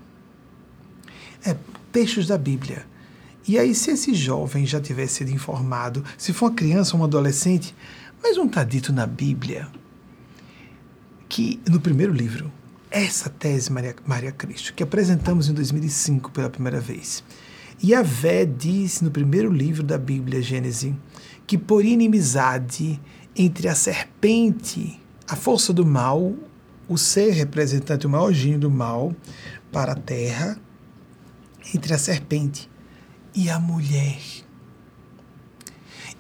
É, textos da Bíblia. E aí, se esse jovem já tivesse sido informado, se for uma criança ou um adolescente, mas não está dito na Bíblia que no primeiro livro essa tese Maria, Maria Cristo, que apresentamos em 2005 pela primeira vez. E a Vé diz no primeiro livro da Bíblia, Gênesis, que por inimizade entre a serpente, a força do mal, o ser representante, o maior gênio do mal para a terra, entre a serpente e a mulher.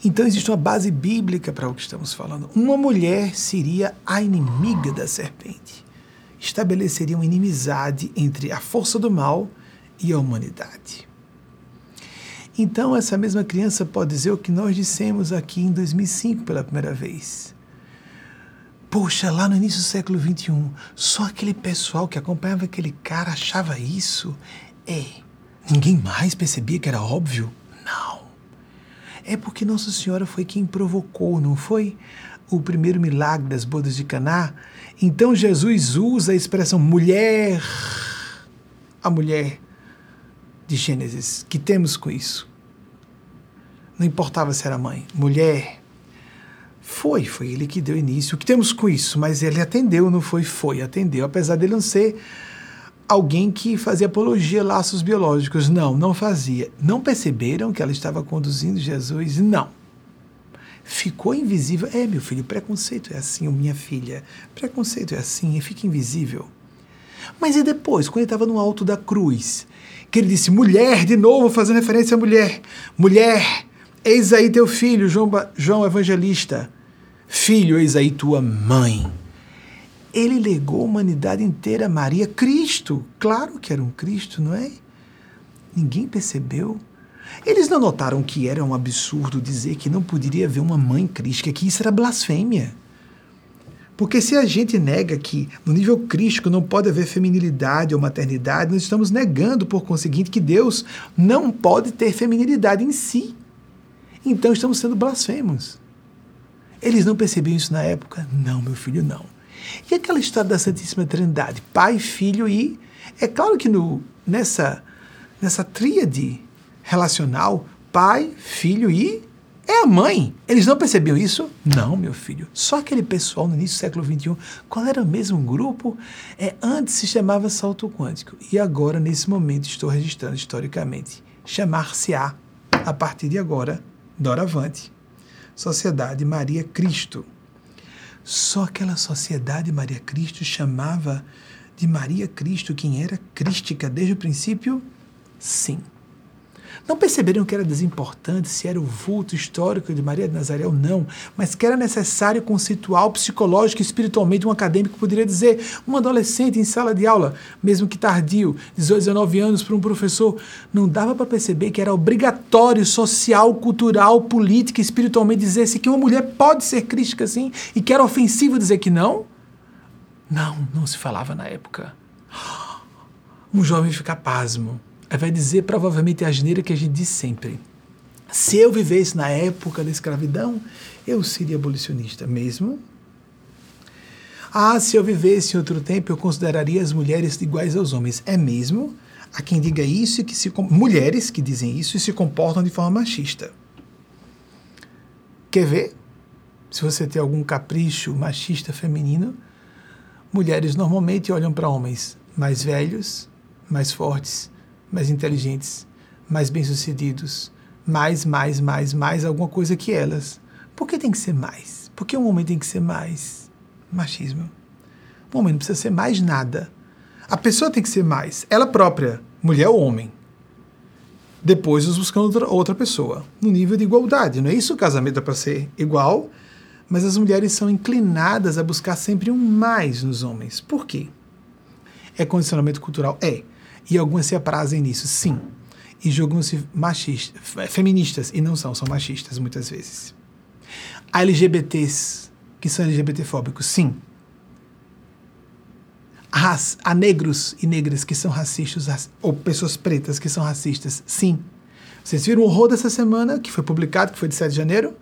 Então existe uma base bíblica para o que estamos falando. Uma mulher seria a inimiga da serpente estabeleceria uma inimizade entre a força do mal e a humanidade. Então, essa mesma criança pode dizer o que nós dissemos aqui em 2005 pela primeira vez. Poxa, lá no início do século XXI, só aquele pessoal que acompanhava aquele cara achava isso? É. Ninguém mais percebia que era óbvio? Não. É porque Nossa Senhora foi quem provocou, não foi? O primeiro milagre das bodas de Caná então Jesus usa a expressão mulher, a mulher de Gênesis, que temos com isso. Não importava se era mãe, mulher. Foi, foi ele que deu início. O que temos com isso? Mas ele atendeu, não foi? Foi, atendeu. Apesar dele não ser alguém que fazia apologia laços biológicos. Não, não fazia. Não perceberam que ela estava conduzindo Jesus? Não. Ficou invisível. É, meu filho, preconceito é assim, minha filha. Preconceito é assim, e fica invisível. Mas e depois, quando ele estava no alto da cruz, que ele disse, mulher, de novo, fazendo referência à mulher, mulher, eis aí teu filho, João, João Evangelista, filho, eis aí tua mãe. Ele legou a humanidade inteira a Maria, Cristo. Claro que era um Cristo, não é? Ninguém percebeu. Eles não notaram que era um absurdo dizer que não poderia haver uma mãe crística, que isso era blasfêmia. Porque se a gente nega que no nível crístico não pode haver feminilidade ou maternidade, nós estamos negando, por conseguinte, que Deus não pode ter feminilidade em si. Então estamos sendo blasfemos. Eles não percebiam isso na época? Não, meu filho, não. E aquela história da Santíssima Trindade, Pai, Filho e. É claro que no, nessa, nessa tríade relacional, Pai, Filho e é a mãe. Eles não percebiam isso? Não, meu filho. Só aquele pessoal no início do século XXI, qual era o mesmo grupo? É, antes se chamava salto quântico. E agora, nesse momento, estou registrando historicamente. Chamar-se-á, a partir de agora, doravante. Sociedade Maria Cristo. Só aquela Sociedade Maria Cristo chamava de Maria Cristo quem era crística desde o princípio? Sim. Não perceberam que era desimportante se era o vulto histórico de Maria de Nazaré ou não, mas que era necessário conceitual, psicológico e espiritualmente um acadêmico poderia dizer, um adolescente em sala de aula, mesmo que tardio, 18, 19 anos para um professor, não dava para perceber que era obrigatório social, cultural, política e espiritualmente dizer-se que uma mulher pode ser crítica assim e que era ofensivo dizer que não? Não, não se falava na época. Um jovem fica pasmo vai dizer provavelmente a asneira que a gente diz sempre. Se eu vivesse na época da escravidão, eu seria abolicionista mesmo. Ah, se eu vivesse em outro tempo, eu consideraria as mulheres iguais aos homens. É mesmo? Há quem diga isso e que se mulheres que dizem isso e se comportam de forma machista. Quer ver? Se você tem algum capricho machista feminino, mulheres normalmente olham para homens mais velhos, mais fortes, mais inteligentes, mais bem-sucedidos, mais, mais, mais, mais alguma coisa que elas. Por que tem que ser mais? Por que um homem tem que ser mais? Machismo. Um homem não precisa ser mais nada. A pessoa tem que ser mais. Ela própria, mulher ou homem. Depois os buscando outra, pessoa, no nível de igualdade. Não é isso o casamento é para ser igual, mas as mulheres são inclinadas a buscar sempre um mais nos homens. Por quê? É condicionamento cultural? É. E algumas se aprazem nisso, sim. E julgam-se machistas, feministas, e não são, são machistas muitas vezes. Há LGBTs que são LGBTfóbicos, sim. Há, há negros e negras que são racistas, ou pessoas pretas que são racistas, sim. Vocês viram o horror dessa semana, que foi publicado, que foi de 7 de janeiro?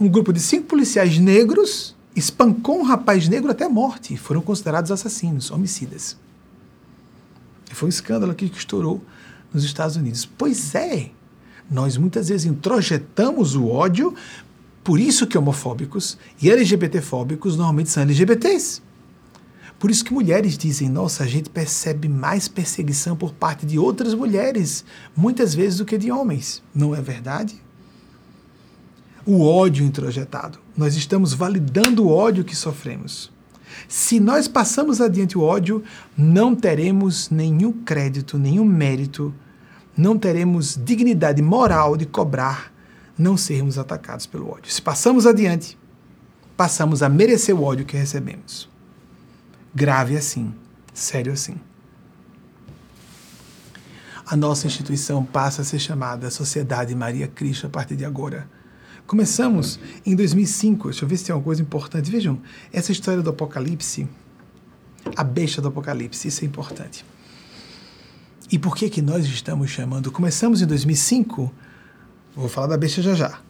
Um grupo de cinco policiais negros espancou um rapaz negro até a morte. Foram considerados assassinos, homicidas. Foi um escândalo aqui que estourou nos Estados Unidos. Pois é, nós muitas vezes introjetamos o ódio, por isso que homofóbicos e LGBTfóbicos normalmente são LGBTs. Por isso que mulheres dizem, nossa, a gente percebe mais perseguição por parte de outras mulheres, muitas vezes do que de homens. Não é verdade? O ódio introjetado. Nós estamos validando o ódio que sofremos. Se nós passamos adiante o ódio, não teremos nenhum crédito, nenhum mérito, não teremos dignidade moral de cobrar não sermos atacados pelo ódio. Se passamos adiante, passamos a merecer o ódio que recebemos. Grave assim, sério assim. A nossa instituição passa a ser chamada Sociedade Maria Cristo a partir de agora Começamos em 2005. Deixa eu ver se tem alguma coisa importante. Vejam, essa história do Apocalipse, a besta do Apocalipse, isso é importante. E por que que nós estamos chamando? Começamos em 2005. Vou falar da besta já já.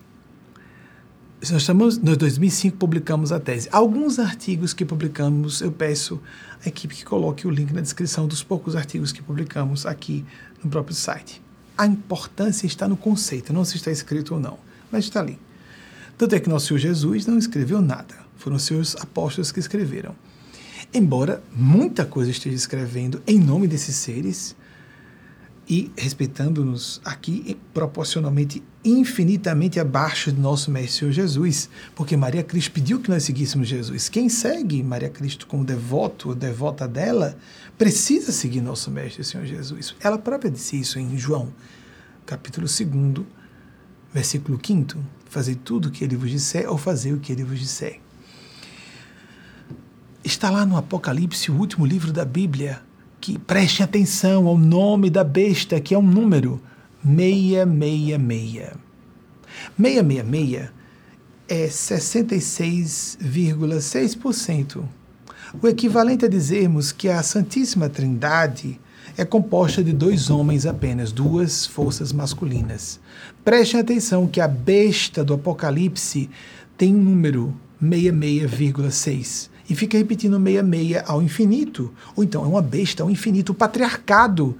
Nós estamos, no 2005 publicamos a tese. Alguns artigos que publicamos, eu peço à equipe que coloque o link na descrição dos poucos artigos que publicamos aqui no próprio site. A importância está no conceito, não se está escrito ou não, mas está ali. Tanto é que nosso Senhor Jesus não escreveu nada, foram seus apóstolos que escreveram. embora muita coisa esteja escrevendo em nome desses seres e respeitando-nos aqui proporcionalmente infinitamente abaixo de nosso Mestre Senhor Jesus, porque Maria Cristo pediu que nós seguíssemos Jesus. Quem segue Maria Cristo como devoto ou devota dela, precisa seguir nosso Mestre Senhor Jesus. Ela própria disse isso em João, capítulo 2, versículo 5, fazer tudo o que ele vos disser ou fazer o que ele vos disser. Está lá no Apocalipse, o último livro da Bíblia, que preste atenção ao nome da besta, que é um número 666. 666 é 66,6%. O equivalente a dizermos que a Santíssima Trindade é composta de dois homens apenas, duas forças masculinas. Prestem atenção que a besta do Apocalipse tem um número 66,6 e fica repetindo 66 ao infinito. Ou então é uma besta ao infinito, o patriarcado.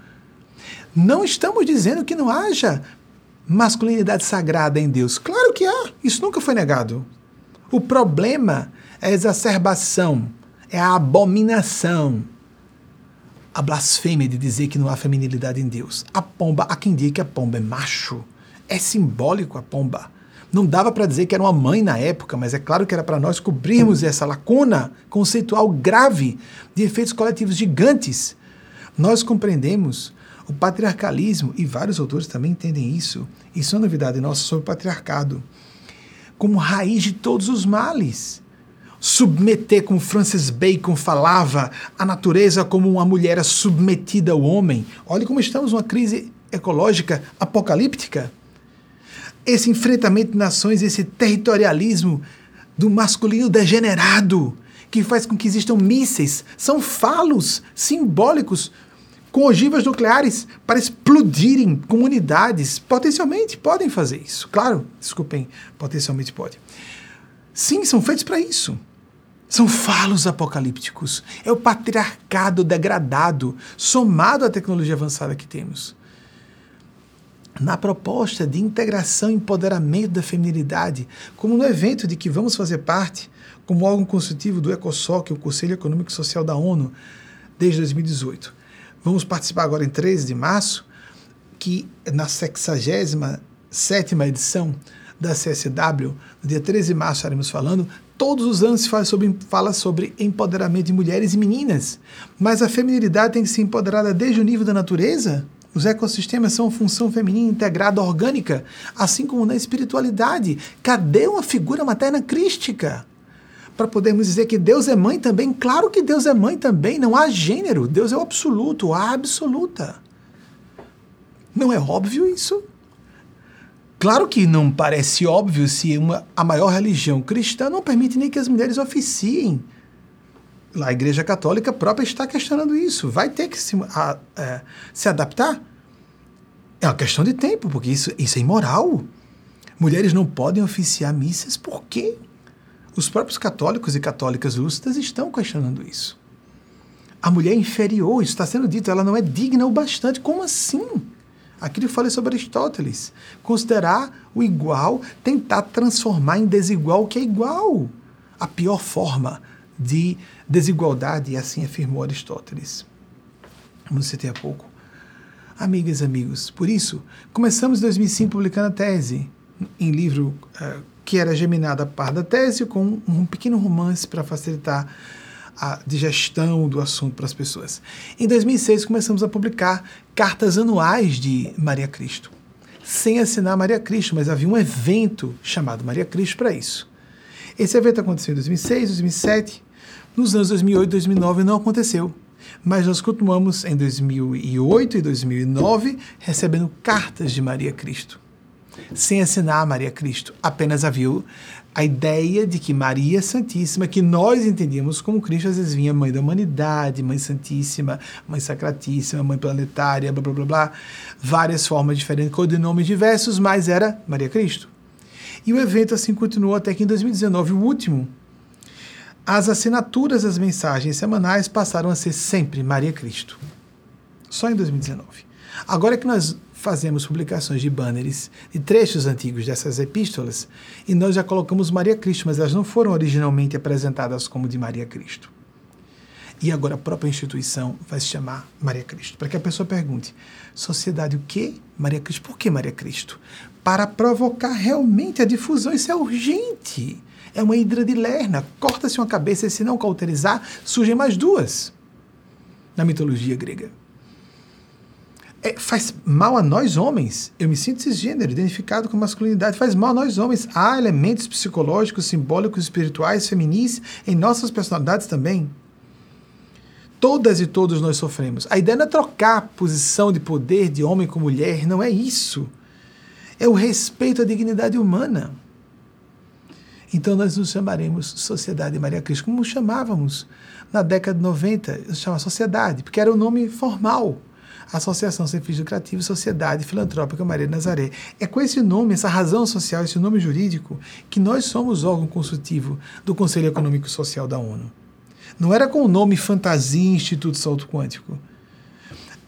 Não estamos dizendo que não haja masculinidade sagrada em Deus. Claro que há, isso nunca foi negado. O problema é a exacerbação, é a abominação, a blasfêmia de dizer que não há feminilidade em Deus. A pomba, há quem diga que a pomba é macho. É simbólico a pomba. Não dava para dizer que era uma mãe na época, mas é claro que era para nós cobrirmos essa lacuna conceitual grave de efeitos coletivos gigantes. Nós compreendemos o patriarcalismo, e vários autores também entendem isso, isso é novidade nossa sobre o patriarcado, como raiz de todos os males. Submeter, como Francis Bacon falava, a natureza como uma mulher submetida ao homem. Olha como estamos numa crise ecológica apocalíptica esse enfrentamento de nações, esse territorialismo do masculino degenerado, que faz com que existam mísseis, são falos simbólicos com ogivas nucleares para explodirem comunidades. Potencialmente podem fazer isso. Claro, desculpem, potencialmente pode. Sim, são feitos para isso. São falos apocalípticos. É o patriarcado degradado, somado à tecnologia avançada que temos na proposta de integração e empoderamento da feminilidade, como no evento de que vamos fazer parte, como órgão consultivo do ECOSOC, o Conselho Econômico e Social da ONU, desde 2018. Vamos participar agora em 13 de março, que na 67 edição da CSW, no dia 13 de março estaremos falando, todos os anos se fala sobre, fala sobre empoderamento de mulheres e meninas, mas a feminilidade tem que ser empoderada desde o nível da natureza, os ecossistemas são função feminina integrada orgânica, assim como na espiritualidade. Cadê uma figura materna crística? Para podermos dizer que Deus é mãe também? Claro que Deus é mãe também, não há gênero. Deus é o absoluto, a absoluta. Não é óbvio isso? Claro que não parece óbvio se uma, a maior religião cristã não permite nem que as mulheres oficiem a Igreja Católica própria está questionando isso. Vai ter que se, a, a, é, se adaptar? É uma questão de tempo, porque isso, isso é imoral. Mulheres não podem oficiar missas, por quê? Os próprios católicos e católicas lúcidas estão questionando isso. A mulher é inferior, isso está sendo dito, ela não é digna o bastante. Como assim? Aquilo que eu falei sobre Aristóteles. Considerar o igual, tentar transformar em desigual o que é igual. A pior forma de desigualdade, assim afirmou Aristóteles. Como citei há pouco. Amigas e amigos, por isso, começamos em 2005 publicando a tese, em livro uh, que era geminado a par da tese, com um pequeno romance para facilitar a digestão do assunto para as pessoas. Em 2006, começamos a publicar cartas anuais de Maria Cristo, sem assinar Maria Cristo, mas havia um evento chamado Maria Cristo para isso. Esse evento aconteceu em 2006, 2007, nos anos 2008 e 2009 não aconteceu, mas nós continuamos em 2008 e 2009 recebendo cartas de Maria Cristo, sem assinar Maria Cristo. Apenas havia a ideia de que Maria Santíssima, que nós entendíamos como Cristo, às vezes vinha mãe da humanidade, mãe santíssima, mãe sacratíssima, mãe planetária, blá blá blá blá, várias formas diferentes, com nomes diversos, mas era Maria Cristo. E o evento assim continuou até que em 2019, o último, as assinaturas das mensagens semanais passaram a ser sempre Maria Cristo. Só em 2019. Agora que nós fazemos publicações de banners de trechos antigos dessas epístolas, e nós já colocamos Maria Cristo, mas elas não foram originalmente apresentadas como de Maria Cristo. E agora a própria instituição vai se chamar Maria Cristo. Para que a pessoa pergunte: sociedade o quê? Maria Cristo. Por que Maria Cristo? Para provocar realmente a difusão. Isso é urgente. É uma hidra de lerna. Corta-se uma cabeça e, se não cauterizar, surgem mais duas. Na mitologia grega. É, faz mal a nós homens. Eu me sinto cisgênero, identificado com masculinidade. Faz mal a nós homens. Há elementos psicológicos, simbólicos, espirituais, feminis em nossas personalidades também. Todas e todos nós sofremos. A ideia não é trocar posição de poder de homem com mulher, não é isso. É o respeito à dignidade humana. Então nós nos chamaremos Sociedade Maria Cristo, como chamávamos na década de 90, chamava Sociedade, porque era o nome formal. Associação Sem Fins Lucrativos Sociedade Filantrópica Maria Nazaré. É com esse nome, essa razão social, esse nome jurídico, que nós somos órgão consultivo do Conselho Econômico e Social da ONU. Não era com o nome Fantasia Instituto Salto Quântico.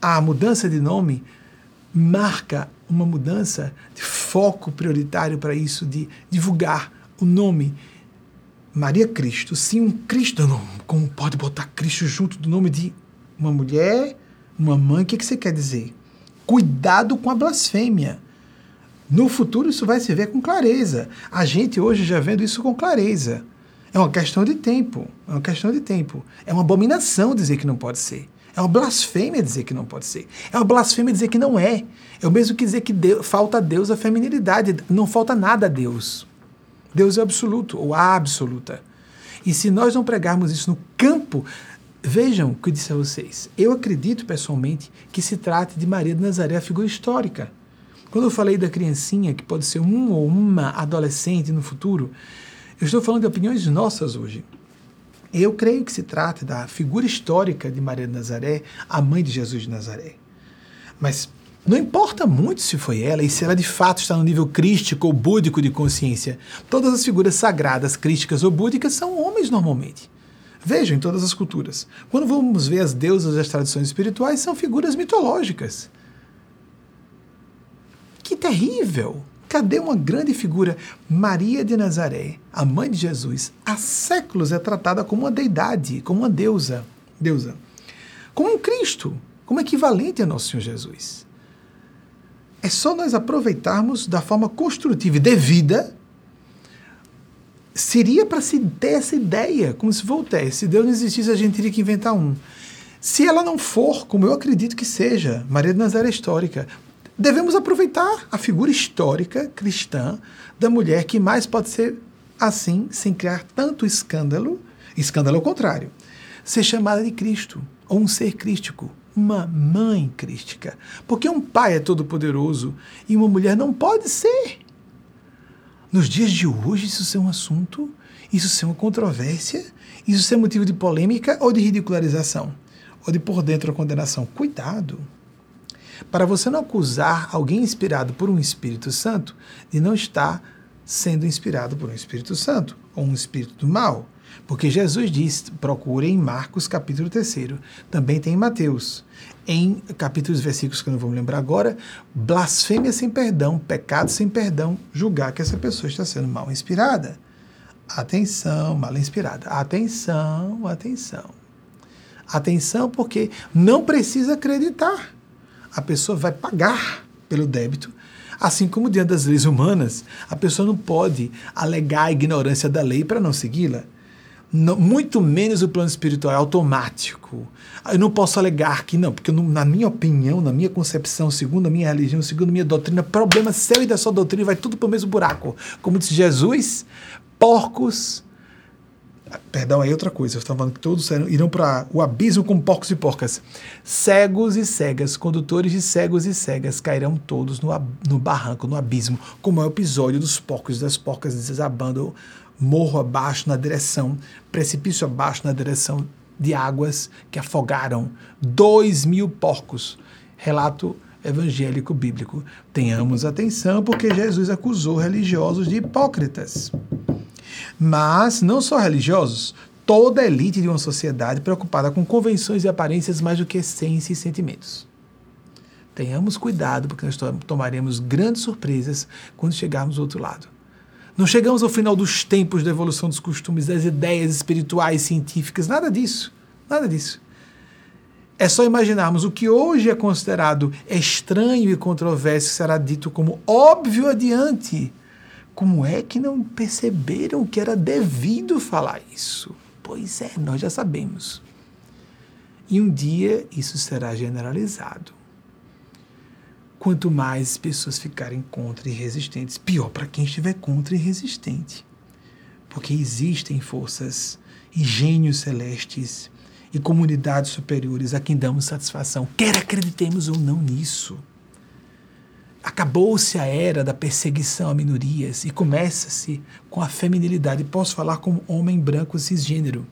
A mudança de nome marca uma mudança de foco prioritário para isso, de divulgar o nome Maria Cristo. Sim, um Cristo. Não, como pode botar Cristo junto do nome de uma mulher, uma mãe? O que, que você quer dizer? Cuidado com a blasfêmia. No futuro isso vai se ver com clareza. A gente hoje já vendo isso com clareza. É uma questão de tempo. É uma questão de tempo. É uma abominação dizer que não pode ser. É uma blasfêmia dizer que não pode ser. É uma blasfêmia dizer que não é. É o mesmo que dizer que Deus, falta a Deus a feminilidade. Não falta nada a Deus. Deus é absoluto, ou absoluta. E se nós não pregarmos isso no campo, vejam o que eu disse a vocês. Eu acredito pessoalmente que se trate de Maria de Nazaré, a figura histórica. Quando eu falei da criancinha, que pode ser um ou uma adolescente no futuro, eu estou falando de opiniões nossas hoje. Eu creio que se trata da figura histórica de Maria de Nazaré, a mãe de Jesus de Nazaré. Mas não importa muito se foi ela e se ela de fato está no nível crístico ou búdico de consciência. Todas as figuras sagradas, crísticas ou búdicas são homens normalmente. Vejam em todas as culturas. Quando vamos ver as deusas das tradições espirituais, são figuras mitológicas. Que terrível! Cadê uma grande figura? Maria de Nazaré, a mãe de Jesus, há séculos é tratada como uma deidade, como uma deusa, deusa, como um Cristo, como equivalente a nosso Senhor Jesus. É só nós aproveitarmos da forma construtiva e devida. Seria para se ter essa ideia, como se Voltaire, se Deus não existisse, a gente teria que inventar um. Se ela não for, como eu acredito que seja, Maria de Nazaré é histórica, devemos aproveitar a figura histórica cristã da mulher que mais pode ser assim, sem criar tanto escândalo, escândalo ao contrário, ser chamada de Cristo, ou um ser crístico, uma mãe crística. Porque um pai é todo-poderoso e uma mulher não pode ser. Nos dias de hoje, isso ser um assunto, isso ser uma controvérsia, isso ser motivo de polêmica ou de ridicularização, ou de por dentro a condenação. Cuidado! para você não acusar alguém inspirado por um Espírito Santo de não estar sendo inspirado por um Espírito Santo ou um Espírito do mal. Porque Jesus diz, procure em Marcos capítulo 3, também tem em Mateus. Em capítulos versículos que eu não vou me lembrar agora, blasfêmia sem perdão, pecado sem perdão, julgar que essa pessoa está sendo mal inspirada. Atenção, mal inspirada. Atenção, atenção. Atenção, porque não precisa acreditar a pessoa vai pagar pelo débito. Assim como diante das leis humanas, a pessoa não pode alegar a ignorância da lei para não segui-la. Muito menos o plano espiritual é automático. Eu não posso alegar que não, porque na minha opinião, na minha concepção, segundo a minha religião, segundo a minha doutrina, problema seu e da sua doutrina vai tudo para o mesmo buraco. Como disse Jesus, porcos Perdão, aí outra coisa. Eu estava falando que todos irão para o abismo como porcos e porcas. Cegos e cegas, condutores de cegos e cegas cairão todos no, no barranco, no abismo, como é o episódio dos porcos e das porcas desabando morro abaixo na direção, precipício abaixo na direção de águas que afogaram dois mil porcos. Relato evangélico bíblico. Tenhamos atenção, porque Jesus acusou religiosos de hipócritas. Mas não só religiosos, toda a elite de uma sociedade preocupada com convenções e aparências mais do que essência e sentimentos. Tenhamos cuidado, porque nós tomaremos grandes surpresas quando chegarmos do outro lado. Não chegamos ao final dos tempos da evolução dos costumes, das ideias espirituais, científicas, nada disso. Nada disso. É só imaginarmos o que hoje é considerado estranho e controverso será dito como óbvio adiante. Como é que não perceberam que era devido falar isso? Pois é, nós já sabemos. E um dia isso será generalizado. Quanto mais pessoas ficarem contra e resistentes, pior para quem estiver contra e resistente. Porque existem forças e gênios celestes e comunidades superiores a quem damos satisfação, quer acreditemos ou não nisso. Acabou-se a era da perseguição a minorias e começa-se com a feminilidade. Posso falar como homem branco cisgênero.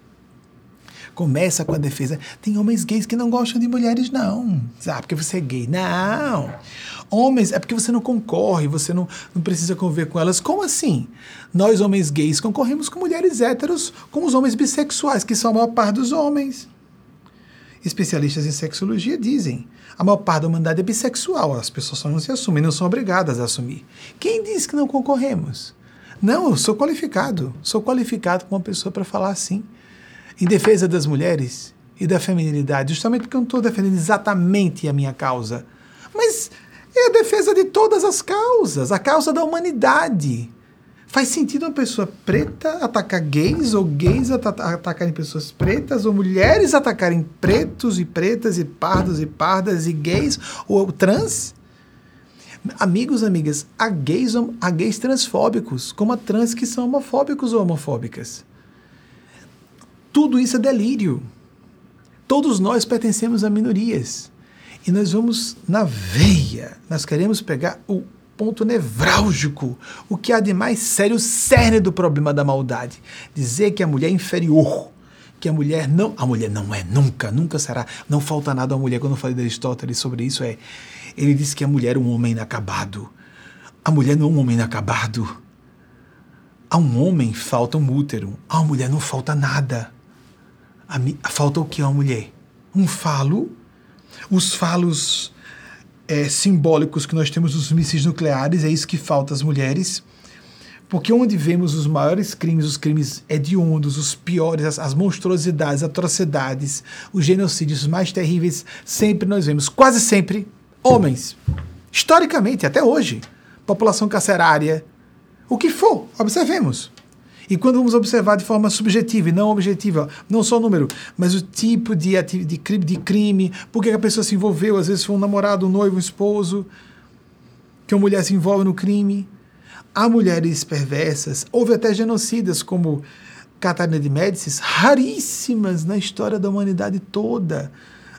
Começa com a defesa. Tem homens gays que não gostam de mulheres, não. Ah, porque você é gay. Não. Homens, é porque você não concorre, você não, não precisa conviver com elas. Como assim? Nós, homens gays, concorremos com mulheres héteros, com os homens bissexuais, que são a maior parte dos homens. Especialistas em sexologia dizem a maior parte da humanidade é bissexual, as pessoas só não se assumem, não são obrigadas a assumir. Quem diz que não concorremos? Não, eu sou qualificado, sou qualificado como uma pessoa para falar assim, em defesa das mulheres e da feminilidade, justamente porque eu não estou defendendo exatamente a minha causa, mas é a defesa de todas as causas, a causa da humanidade. Faz sentido uma pessoa preta atacar gays, ou gays atacarem pessoas pretas, ou mulheres atacarem pretos e pretas, e pardos e pardas, e gays, ou trans? Amigos, amigas, há gays, há gays transfóbicos, como há trans que são homofóbicos ou homofóbicas. Tudo isso é delírio. Todos nós pertencemos a minorias. E nós vamos na veia. Nós queremos pegar o ponto nevrálgico, o que há de mais sério, o cerne do problema da maldade. Dizer que a mulher é inferior, que a mulher não. A mulher não é, nunca, nunca será. Não falta nada à mulher. Quando eu falei de Aristóteles sobre isso, é. Ele disse que a mulher é um homem inacabado. A mulher não é um homem inacabado. A um homem falta um útero. A uma mulher não falta nada. A, falta o que a uma mulher? Um falo. Os falos é, simbólicos que nós temos dos mísseis nucleares, é isso que falta às mulheres. Porque onde vemos os maiores crimes, os crimes hediondos, os piores, as, as monstruosidades, atrocidades, os genocídios mais terríveis, sempre nós vemos, quase sempre, homens. Historicamente, até hoje. População carcerária, o que for, observemos. E quando vamos observar de forma subjetiva e não objetiva, não só o número, mas o tipo de, de, crime, de crime, por que a pessoa se envolveu, às vezes foi um namorado, um noivo, um esposo, que uma mulher se envolve no crime. Há mulheres perversas, houve até genocidas como Catarina de Médicis, raríssimas na história da humanidade toda.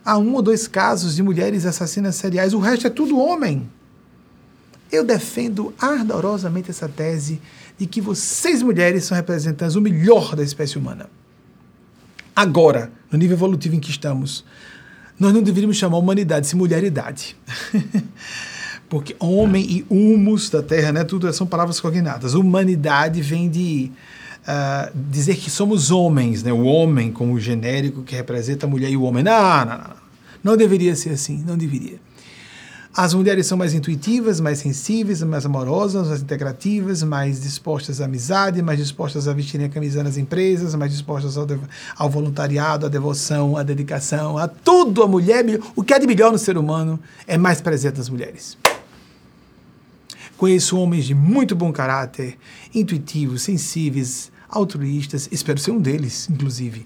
Há um ou dois casos de mulheres assassinas seriais, o resto é tudo homem. Eu defendo ardorosamente essa tese de que vocês, mulheres, são representantes o melhor da espécie humana. Agora, no nível evolutivo em que estamos, nós não deveríamos chamar humanidade de mulheridade. Porque homem e humus da terra, né, tudo são palavras cognatas. Humanidade vem de uh, dizer que somos homens, né, o homem como genérico que representa a mulher e o homem. Não, não, não. Não deveria ser assim, não deveria. As mulheres são mais intuitivas, mais sensíveis, mais amorosas, mais integrativas, mais dispostas à amizade, mais dispostas a vestirem a camisa nas empresas, mais dispostas ao, ao voluntariado, à devoção, à dedicação, a tudo. A mulher, o que há de melhor no ser humano é mais presente nas mulheres. Conheço homens de muito bom caráter, intuitivos, sensíveis, altruístas, espero ser um deles, inclusive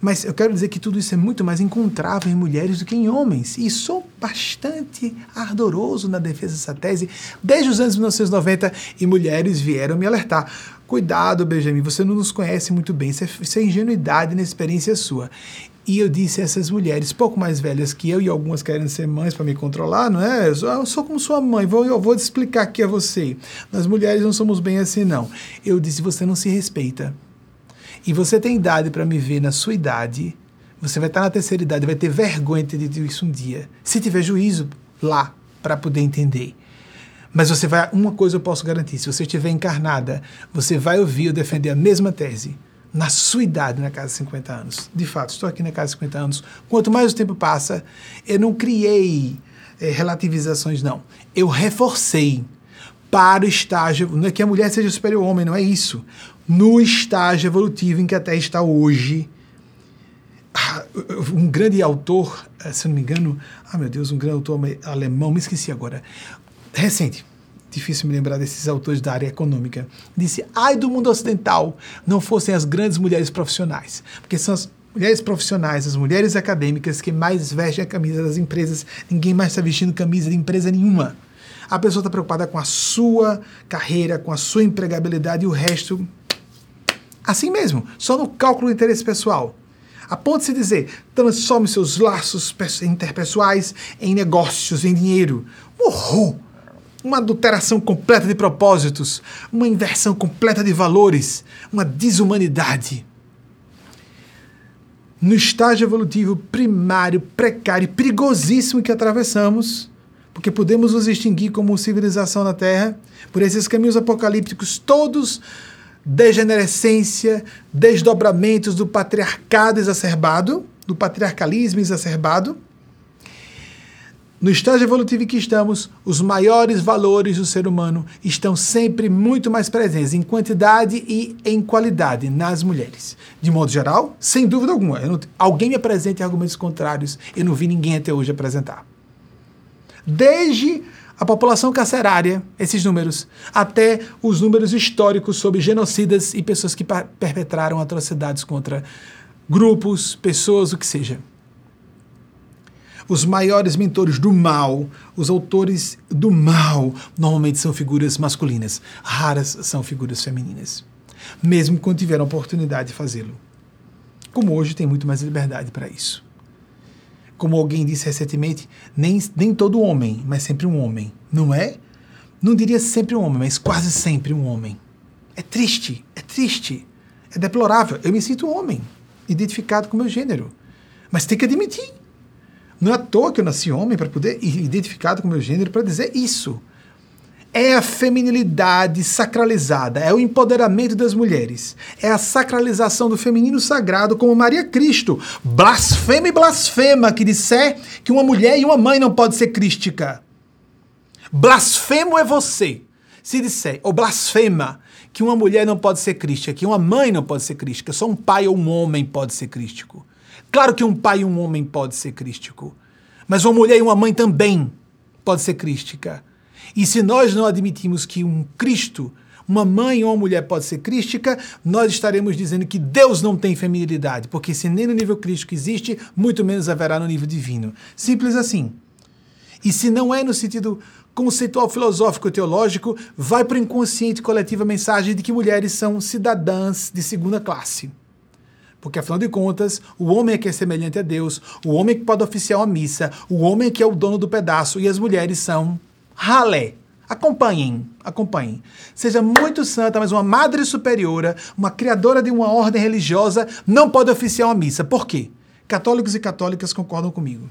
mas eu quero dizer que tudo isso é muito mais encontrável em mulheres do que em homens. E sou bastante ardoroso na defesa dessa tese desde os anos 1990 e mulheres vieram me alertar. Cuidado, Benjamin, você não nos conhece muito bem, isso é, isso é ingenuidade na experiência sua. E eu disse a essas mulheres, pouco mais velhas que eu, e algumas querem ser mães para me controlar, não é? Eu sou, eu sou como sua mãe, vou, eu vou explicar aqui a você. Nós mulheres não somos bem assim, não. Eu disse, você não se respeita e você tem idade para me ver na sua idade, você vai estar na terceira idade, vai ter vergonha de ter isso um dia. Se tiver juízo lá para poder entender. Mas você vai, uma coisa eu posso garantir, se você estiver encarnada, você vai ouvir eu defender a mesma tese na sua idade, na casa de 50 anos. De fato, estou aqui na casa de 50 anos. Quanto mais o tempo passa, eu não criei é, relativizações, não. Eu reforcei para o estágio. Não é que a mulher seja superior ao homem, não é isso no estágio evolutivo em que a Terra está hoje, ah, um grande autor, eh, se não me engano, ah meu Deus, um grande autor alemão, me esqueci agora, recente, difícil me lembrar desses autores da área econômica, disse: ai do mundo ocidental, não fossem as grandes mulheres profissionais, porque são as mulheres profissionais, as mulheres acadêmicas que mais vestem a camisa das empresas, ninguém mais está vestindo camisa de empresa nenhuma. A pessoa está preocupada com a sua carreira, com a sua empregabilidade e o resto, assim mesmo, só no cálculo do interesse pessoal. A ponto de se dizer, transforme seus laços interpessoais em negócios, em dinheiro. Uhul! uma adulteração completa de propósitos, uma inversão completa de valores, uma desumanidade. No estágio evolutivo primário, precário, perigosíssimo que atravessamos, porque podemos nos extinguir como civilização na Terra por esses caminhos apocalípticos todos degenerescência, desdobramentos do patriarcado exacerbado, do patriarcalismo exacerbado, no estágio evolutivo em que estamos, os maiores valores do ser humano estão sempre muito mais presentes em quantidade e em qualidade nas mulheres. De modo geral, sem dúvida alguma. Não, alguém me apresente argumentos contrários, eu não vi ninguém até hoje apresentar. Desde a população carcerária, esses números, até os números históricos sobre genocidas e pessoas que perpetraram atrocidades contra grupos, pessoas, o que seja os maiores mentores do mal, os autores do mal, normalmente são figuras masculinas. Raras são figuras femininas. Mesmo quando tiveram a oportunidade de fazê-lo. Como hoje tem muito mais liberdade para isso. Como alguém disse recentemente, nem, nem todo homem, mas sempre um homem. Não é? Não diria sempre um homem, mas quase sempre um homem. É triste, é triste, é deplorável. Eu me sinto homem, identificado com o meu gênero. Mas tem que admitir. Não é à toa que eu nasci homem para poder ir identificado com o meu gênero para dizer isso. É a feminilidade sacralizada, é o empoderamento das mulheres, é a sacralização do feminino sagrado, como Maria Cristo, blasfema e blasfema, que disser que uma mulher e uma mãe não pode ser crística. Blasfemo é você, se disser, ou blasfema, que uma mulher não pode ser crística, que uma mãe não pode ser crística, só um pai ou um homem pode ser crístico. Claro que um pai e um homem pode ser crístico, mas uma mulher e uma mãe também pode ser crística. E se nós não admitimos que um Cristo, uma mãe ou uma mulher pode ser crística, nós estaremos dizendo que Deus não tem feminilidade, porque se nem no nível crístico existe, muito menos haverá no nível divino. Simples assim. E se não é no sentido conceitual filosófico teológico, vai para o inconsciente coletivo a mensagem de que mulheres são cidadãs de segunda classe. Porque, afinal de contas, o homem é que é semelhante a Deus, o homem é que pode oficiar uma missa, o homem é que é o dono do pedaço e as mulheres são ralé. Acompanhem, acompanhem. Seja muito santa, mas uma madre superiora, uma criadora de uma ordem religiosa, não pode oficiar uma missa. Por quê? Católicos e católicas concordam comigo.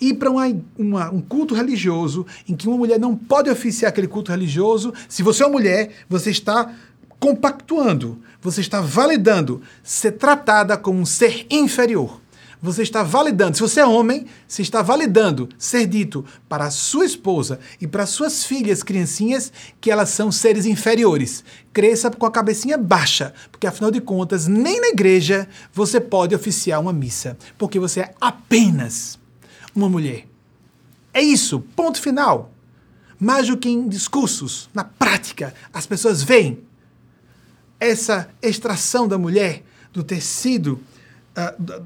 Ir para uma, uma, um culto religioso em que uma mulher não pode oficiar aquele culto religioso, se você é uma mulher, você está compactuando, você está validando ser tratada como um ser inferior. Você está validando, se você é homem, você está validando ser dito para a sua esposa e para suas filhas, criancinhas, que elas são seres inferiores. Cresça com a cabecinha baixa, porque afinal de contas, nem na igreja você pode oficiar uma missa, porque você é apenas uma mulher. É isso, ponto final. Mais do que em discursos, na prática, as pessoas veem essa extração da mulher do tecido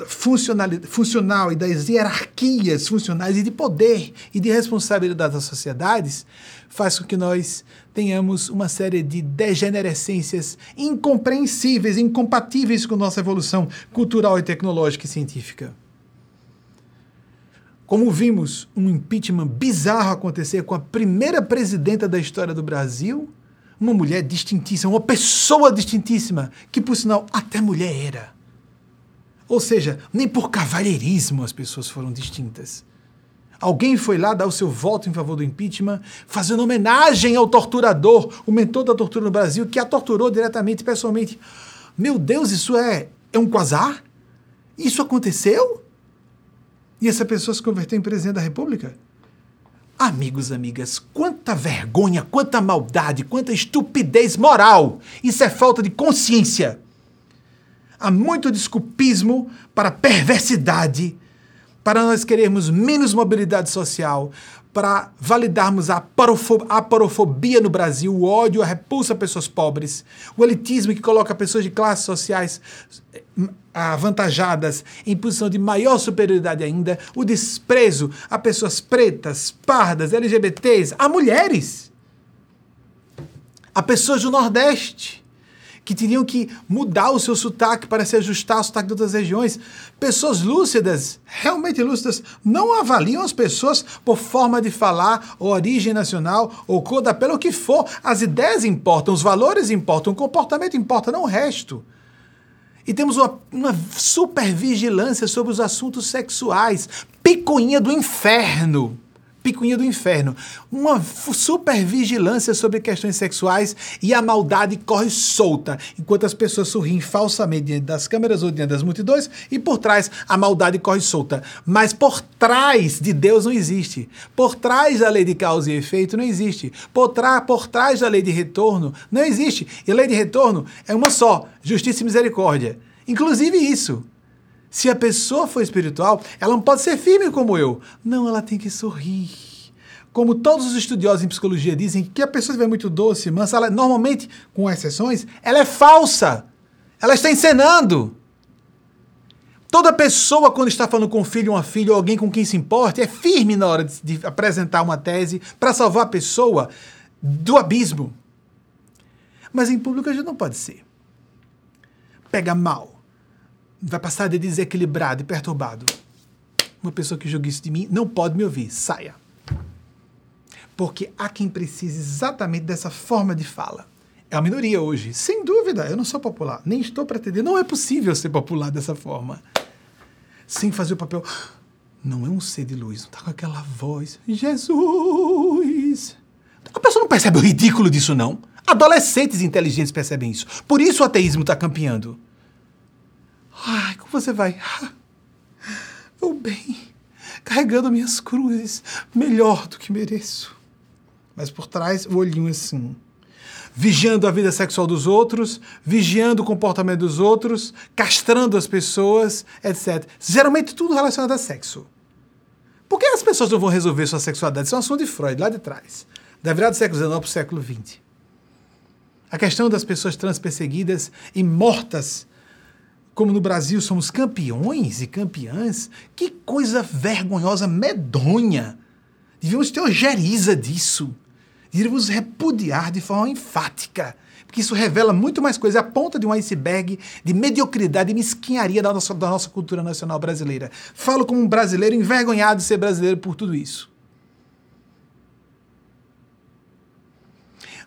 funcional, funcional e das hierarquias funcionais e de poder e de responsabilidade das sociedades faz com que nós tenhamos uma série de degenerescências incompreensíveis, incompatíveis com nossa evolução cultural e tecnológica e científica. Como vimos um impeachment bizarro acontecer com a primeira presidenta da história do Brasil, uma mulher distintíssima, uma pessoa distintíssima, que por sinal até mulher era. Ou seja, nem por cavalheirismo as pessoas foram distintas. Alguém foi lá dar o seu voto em favor do impeachment, fazendo homenagem ao torturador, o mentor da tortura no Brasil, que a torturou diretamente, pessoalmente. Meu Deus, isso é, é um quasar? Isso aconteceu? E essa pessoa se converteu em presidente da República? Amigos, amigas, quanta vergonha, quanta maldade, quanta estupidez moral! Isso é falta de consciência. Há muito desculpismo para perversidade, para nós querermos menos mobilidade social, para validarmos a aparofobia no Brasil, o ódio, a repulsa a pessoas pobres, o elitismo que coloca pessoas de classes sociais hum, avantajadas em posição de maior superioridade ainda, o desprezo a pessoas pretas, pardas, LGBTs, a mulheres, a pessoas do Nordeste que teriam que mudar o seu sotaque para se ajustar ao sotaque de outras regiões. Pessoas lúcidas, realmente lúcidas, não avaliam as pessoas por forma de falar, ou origem nacional, ou cor da pele, o que for. As ideias importam, os valores importam, o comportamento importa, não o resto. E temos uma, uma supervigilância sobre os assuntos sexuais. Picuinha do inferno picuinha do inferno. Uma supervigilância sobre questões sexuais e a maldade corre solta, enquanto as pessoas sorriem falsamente diante das câmeras ou diante das multidões, e por trás a maldade corre solta. Mas por trás de Deus não existe. Por trás da lei de causa e efeito não existe. Por, por trás da lei de retorno não existe. E a lei de retorno é uma só: justiça e misericórdia. Inclusive isso. Se a pessoa for espiritual, ela não pode ser firme como eu. Não, ela tem que sorrir. Como todos os estudiosos em psicologia dizem, que a pessoa estiver muito doce, mansa, ela, normalmente, com exceções, ela é falsa. Ela está encenando. Toda pessoa, quando está falando com um filho, uma filha ou alguém com quem se importa, é firme na hora de, de apresentar uma tese para salvar a pessoa do abismo. Mas em público a gente não pode ser. Pega mal vai passar de desequilibrado e perturbado. Uma pessoa que julga isso de mim não pode me ouvir. Saia. Porque há quem precise exatamente dessa forma de fala. É a minoria hoje. Sem dúvida, eu não sou popular. Nem estou pretendendo. Não é possível ser popular dessa forma. Sem fazer o papel. Não é um ser de luz. Não está com aquela voz. Jesus! A pessoa não percebe o ridículo disso, não. Adolescentes inteligentes percebem isso. Por isso o ateísmo está campeando. Ai, como você vai? Vou bem, carregando minhas cruzes, melhor do que mereço. Mas por trás, o olhinho assim. Vigiando a vida sexual dos outros, vigiando o comportamento dos outros, castrando as pessoas, etc. Geralmente tudo relacionado a sexo. Por que as pessoas não vão resolver sua sexualidade? Isso é um assunto de Freud, lá de trás. Da virada do século XIX para o século XX. A questão das pessoas trans perseguidas e mortas como no Brasil somos campeões e campeãs, que coisa vergonhosa, medonha. Devíamos ter ojeriza disso. Devíamos repudiar de forma enfática. Porque isso revela muito mais coisa, é a ponta de um iceberg de mediocridade e mesquinharia da nossa, da nossa cultura nacional brasileira. Falo como um brasileiro envergonhado de ser brasileiro por tudo isso.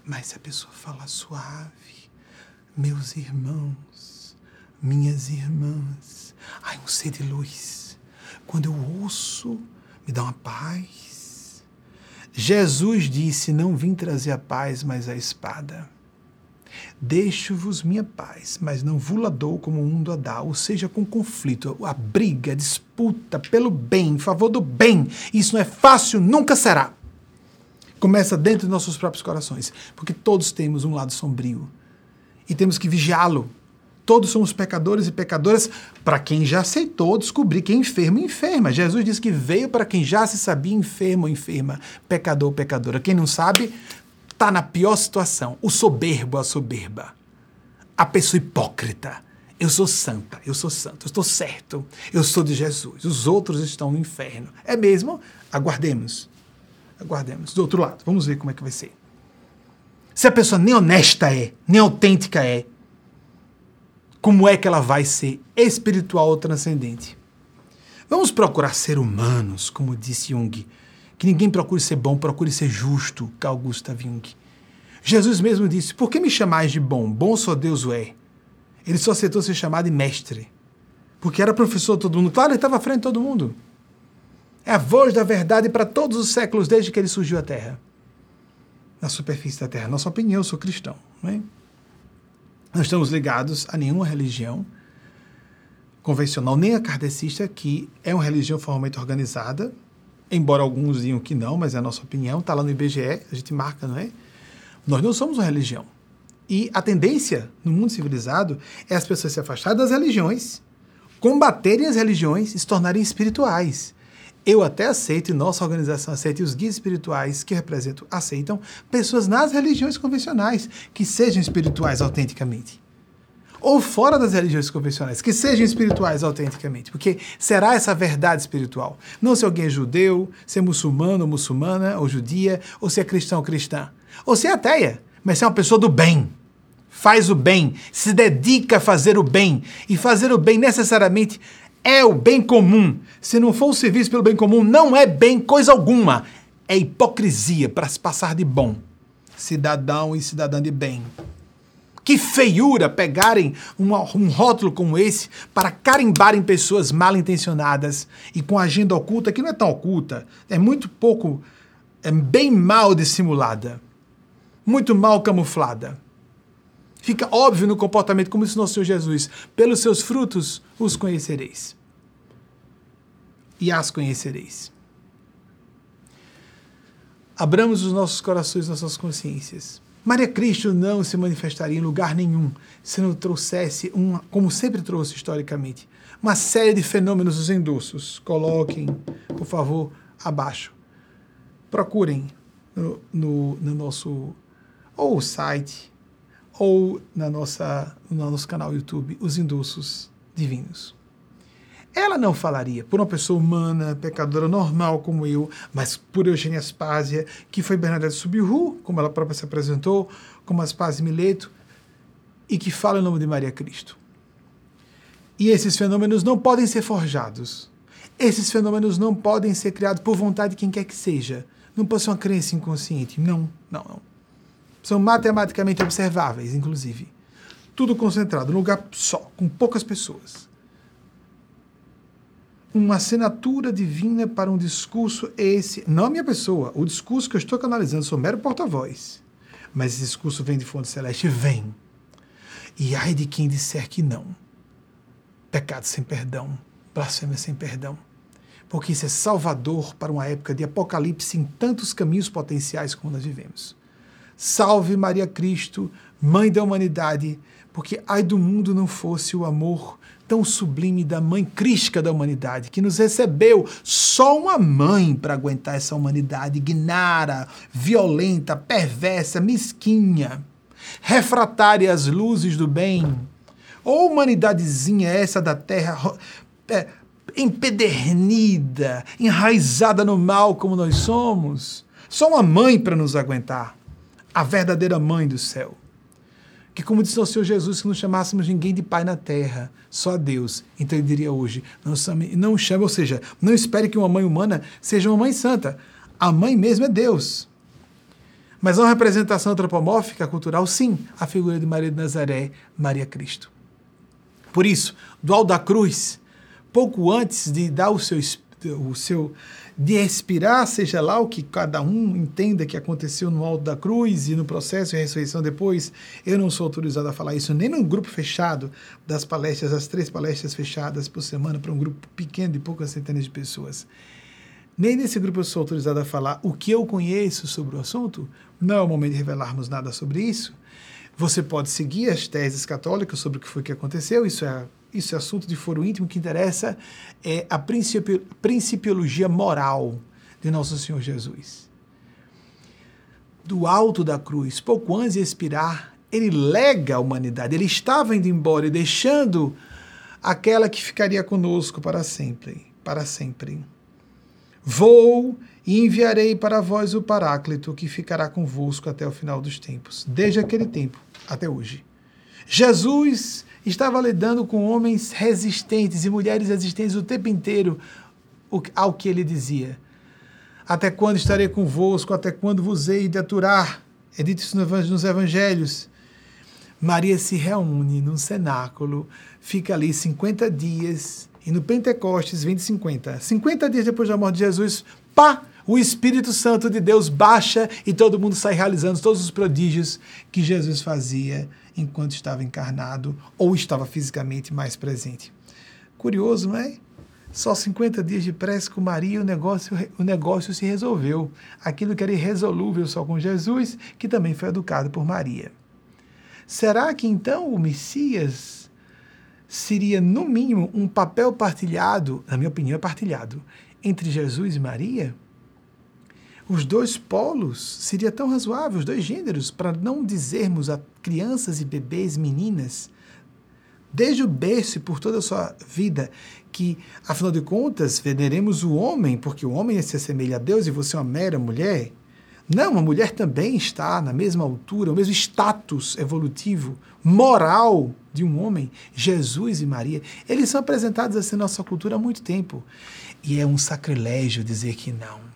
Mas se a pessoa fala suave, meus irmãos, minhas irmãs. Ai, um ser de luz. Quando eu ouço, me dá uma paz. Jesus disse: Não vim trazer a paz, mas a espada. Deixo-vos minha paz, mas não vos dou como o mundo a dá, ou seja, com conflito, a briga, a disputa pelo bem, em favor do bem. Isso não é fácil, nunca será. Começa dentro de nossos próprios corações, porque todos temos um lado sombrio e temos que vigiá-lo Todos somos pecadores e pecadoras para quem já aceitou descobrir que é enfermo enferma. Jesus disse que veio para quem já se sabia enfermo enferma, pecador pecadora. Quem não sabe, está na pior situação. O soberbo, a soberba. A pessoa hipócrita. Eu sou santa, eu sou santo, eu estou certo, eu sou de Jesus. Os outros estão no inferno. É mesmo? Aguardemos. Aguardemos. Do outro lado, vamos ver como é que vai ser. Se a pessoa nem honesta é, nem autêntica é, como é que ela vai ser espiritual ou transcendente? Vamos procurar ser humanos, como disse Jung. Que ninguém procure ser bom, procure ser justo, Carl Gustav Jung. Jesus mesmo disse: Por que me chamais de bom? Bom só Deus o é. Ele só aceitou ser chamado de mestre. Porque era professor de todo mundo. Claro, ele estava à frente de todo mundo. É a voz da verdade para todos os séculos desde que ele surgiu à Terra. Na superfície da Terra. Nossa opinião, eu sou cristão. Não é? Não estamos ligados a nenhuma religião convencional, nem a kardecista, que é uma religião formalmente organizada, embora alguns digam que não, mas é a nossa opinião, está lá no IBGE, a gente marca, não é? Nós não somos uma religião. E a tendência no mundo civilizado é as pessoas se afastarem das religiões, combaterem as religiões e se tornarem espirituais. Eu até aceito, e nossa organização aceita, e os guias espirituais que representam aceitam pessoas nas religiões convencionais que sejam espirituais autenticamente. Ou fora das religiões convencionais, que sejam espirituais autenticamente. Porque será essa verdade espiritual. Não se alguém é judeu, se é muçulmano ou muçulmana, ou judia, ou se é cristão ou cristã. Ou se é ateia, mas se é uma pessoa do bem faz o bem, se dedica a fazer o bem. E fazer o bem necessariamente é o bem comum. Se não for o serviço pelo bem comum, não é bem coisa alguma. É hipocrisia para se passar de bom. Cidadão e cidadã de bem. Que feiura pegarem um, um rótulo como esse para carimbarem pessoas mal intencionadas e com agenda oculta, que não é tão oculta, é muito pouco, é bem mal dissimulada, muito mal camuflada. Fica óbvio no comportamento, como disse nosso Senhor Jesus: pelos seus frutos os conhecereis. E as conhecereis. Abramos os nossos corações, nossas consciências. Maria Cristo não se manifestaria em lugar nenhum se não trouxesse, uma, como sempre trouxe historicamente, uma série de fenômenos dos endossos. Coloquem, por favor, abaixo. Procurem no, no, no nosso ou site ou na nossa, no nosso canal YouTube, Os Indulsos Divinos. Ela não falaria por uma pessoa humana, pecadora normal como eu, mas por Eugênia Aspásia, que foi Bernadette Subiru, como ela própria se apresentou, como Aspásia Mileto, e que fala em nome de Maria Cristo. E esses fenômenos não podem ser forjados. Esses fenômenos não podem ser criados por vontade de quem quer que seja. Não pode ser uma crença inconsciente. Não, não, não. São matematicamente observáveis, inclusive. Tudo concentrado num lugar só, com poucas pessoas. Uma assinatura divina para um discurso esse, não a minha pessoa, o discurso que eu estou canalizando, sou mero porta-voz. Mas esse discurso vem de fonte celeste, vem. E ai de quem disser que não. Pecado sem perdão, blasfêmia sem perdão. Porque isso é salvador para uma época de apocalipse em tantos caminhos potenciais como nós vivemos. Salve Maria Cristo, Mãe da humanidade, porque ai do mundo não fosse o amor tão sublime da Mãe crística da humanidade, que nos recebeu só uma mãe para aguentar essa humanidade ignara, violenta, perversa, mesquinha, refratária às luzes do bem. Ou humanidadezinha essa da terra é, empedernida, enraizada no mal como nós somos. Só uma mãe para nos aguentar a verdadeira mãe do céu. Que, como disse o Senhor Jesus, que não chamássemos ninguém de pai na terra, só a Deus. Então ele diria hoje: não chame, não chame, ou seja, não espere que uma mãe humana seja uma mãe santa. A mãe mesmo é Deus. Mas uma representação antropomórfica, cultural, sim, a figura de Maria de Nazaré, Maria Cristo. Por isso, do alto da cruz, pouco antes de dar o seu, o seu de expirar, seja lá o que cada um entenda que aconteceu no alto da cruz e no processo de ressurreição depois, eu não sou autorizado a falar isso nem num grupo fechado das palestras, as três palestras fechadas por semana para um grupo pequeno de poucas centenas de pessoas. Nem nesse grupo eu sou autorizado a falar o que eu conheço sobre o assunto. Não é o momento de revelarmos nada sobre isso. Você pode seguir as teses católicas sobre o que foi que aconteceu, isso é isso é assunto de foro íntimo, o que interessa é a principi principiologia moral de Nosso Senhor Jesus. Do alto da cruz, pouco antes de expirar, ele lega a humanidade. Ele estava indo embora e deixando aquela que ficaria conosco para sempre, para sempre. Vou e enviarei para vós o Paráclito, que ficará convosco até o final dos tempos, desde aquele tempo até hoje. Jesus estava lidando com homens resistentes e mulheres resistentes o tempo inteiro ao que ele dizia. Até quando estarei convosco? Até quando vos hei de aturar? É dito isso nos evangelhos. Maria se reúne num cenáculo, fica ali 50 dias, e no Pentecostes, 20 50. 50 dias depois da morte de Jesus, pá! O Espírito Santo de Deus baixa e todo mundo sai realizando todos os prodígios que Jesus fazia enquanto estava encarnado ou estava fisicamente mais presente. Curioso, não é? Só 50 dias de prece com Maria, o negócio, o negócio se resolveu. Aquilo que era irresolúvel só com Jesus, que também foi educado por Maria. será que então o Messias seria, no mínimo, um papel partilhado, na minha opinião, é partilhado, entre Jesus e Maria? Os dois polos seria tão razoável, os dois gêneros, para não dizermos a crianças e bebês, meninas, desde o berço e por toda a sua vida, que, afinal de contas, veneremos o homem, porque o homem se assemelha a Deus e você é uma mera mulher. Não, a mulher também está na mesma altura, o mesmo status evolutivo, moral de um homem. Jesus e Maria, eles são apresentados assim na nossa cultura há muito tempo. E é um sacrilégio dizer que não.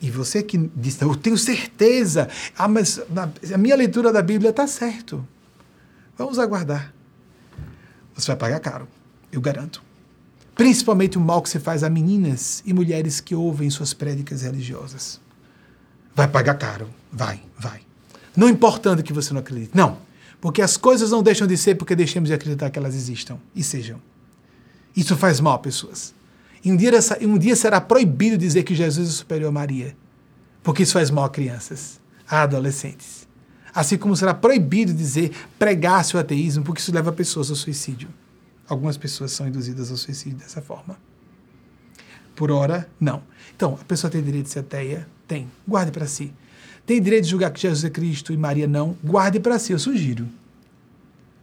E você que diz, eu tenho certeza, ah, mas na, a minha leitura da Bíblia está certo. Vamos aguardar. Você vai pagar caro, eu garanto. Principalmente o mal que se faz a meninas e mulheres que ouvem suas prédicas religiosas. Vai pagar caro, vai, vai. Não importando que você não acredite. Não, porque as coisas não deixam de ser porque deixamos de acreditar que elas existam e sejam. Isso faz mal a pessoas. Um dia, um dia será proibido dizer que Jesus é superior a Maria, porque isso faz mal a crianças, a adolescentes. Assim como será proibido dizer pregar seu ateísmo, porque isso leva pessoas ao suicídio. Algumas pessoas são induzidas ao suicídio dessa forma. Por hora, não. Então, a pessoa tem direito de ser ateia? Tem. Guarde para si. Tem direito de julgar que Jesus é Cristo e Maria não? Guarde para si, eu sugiro.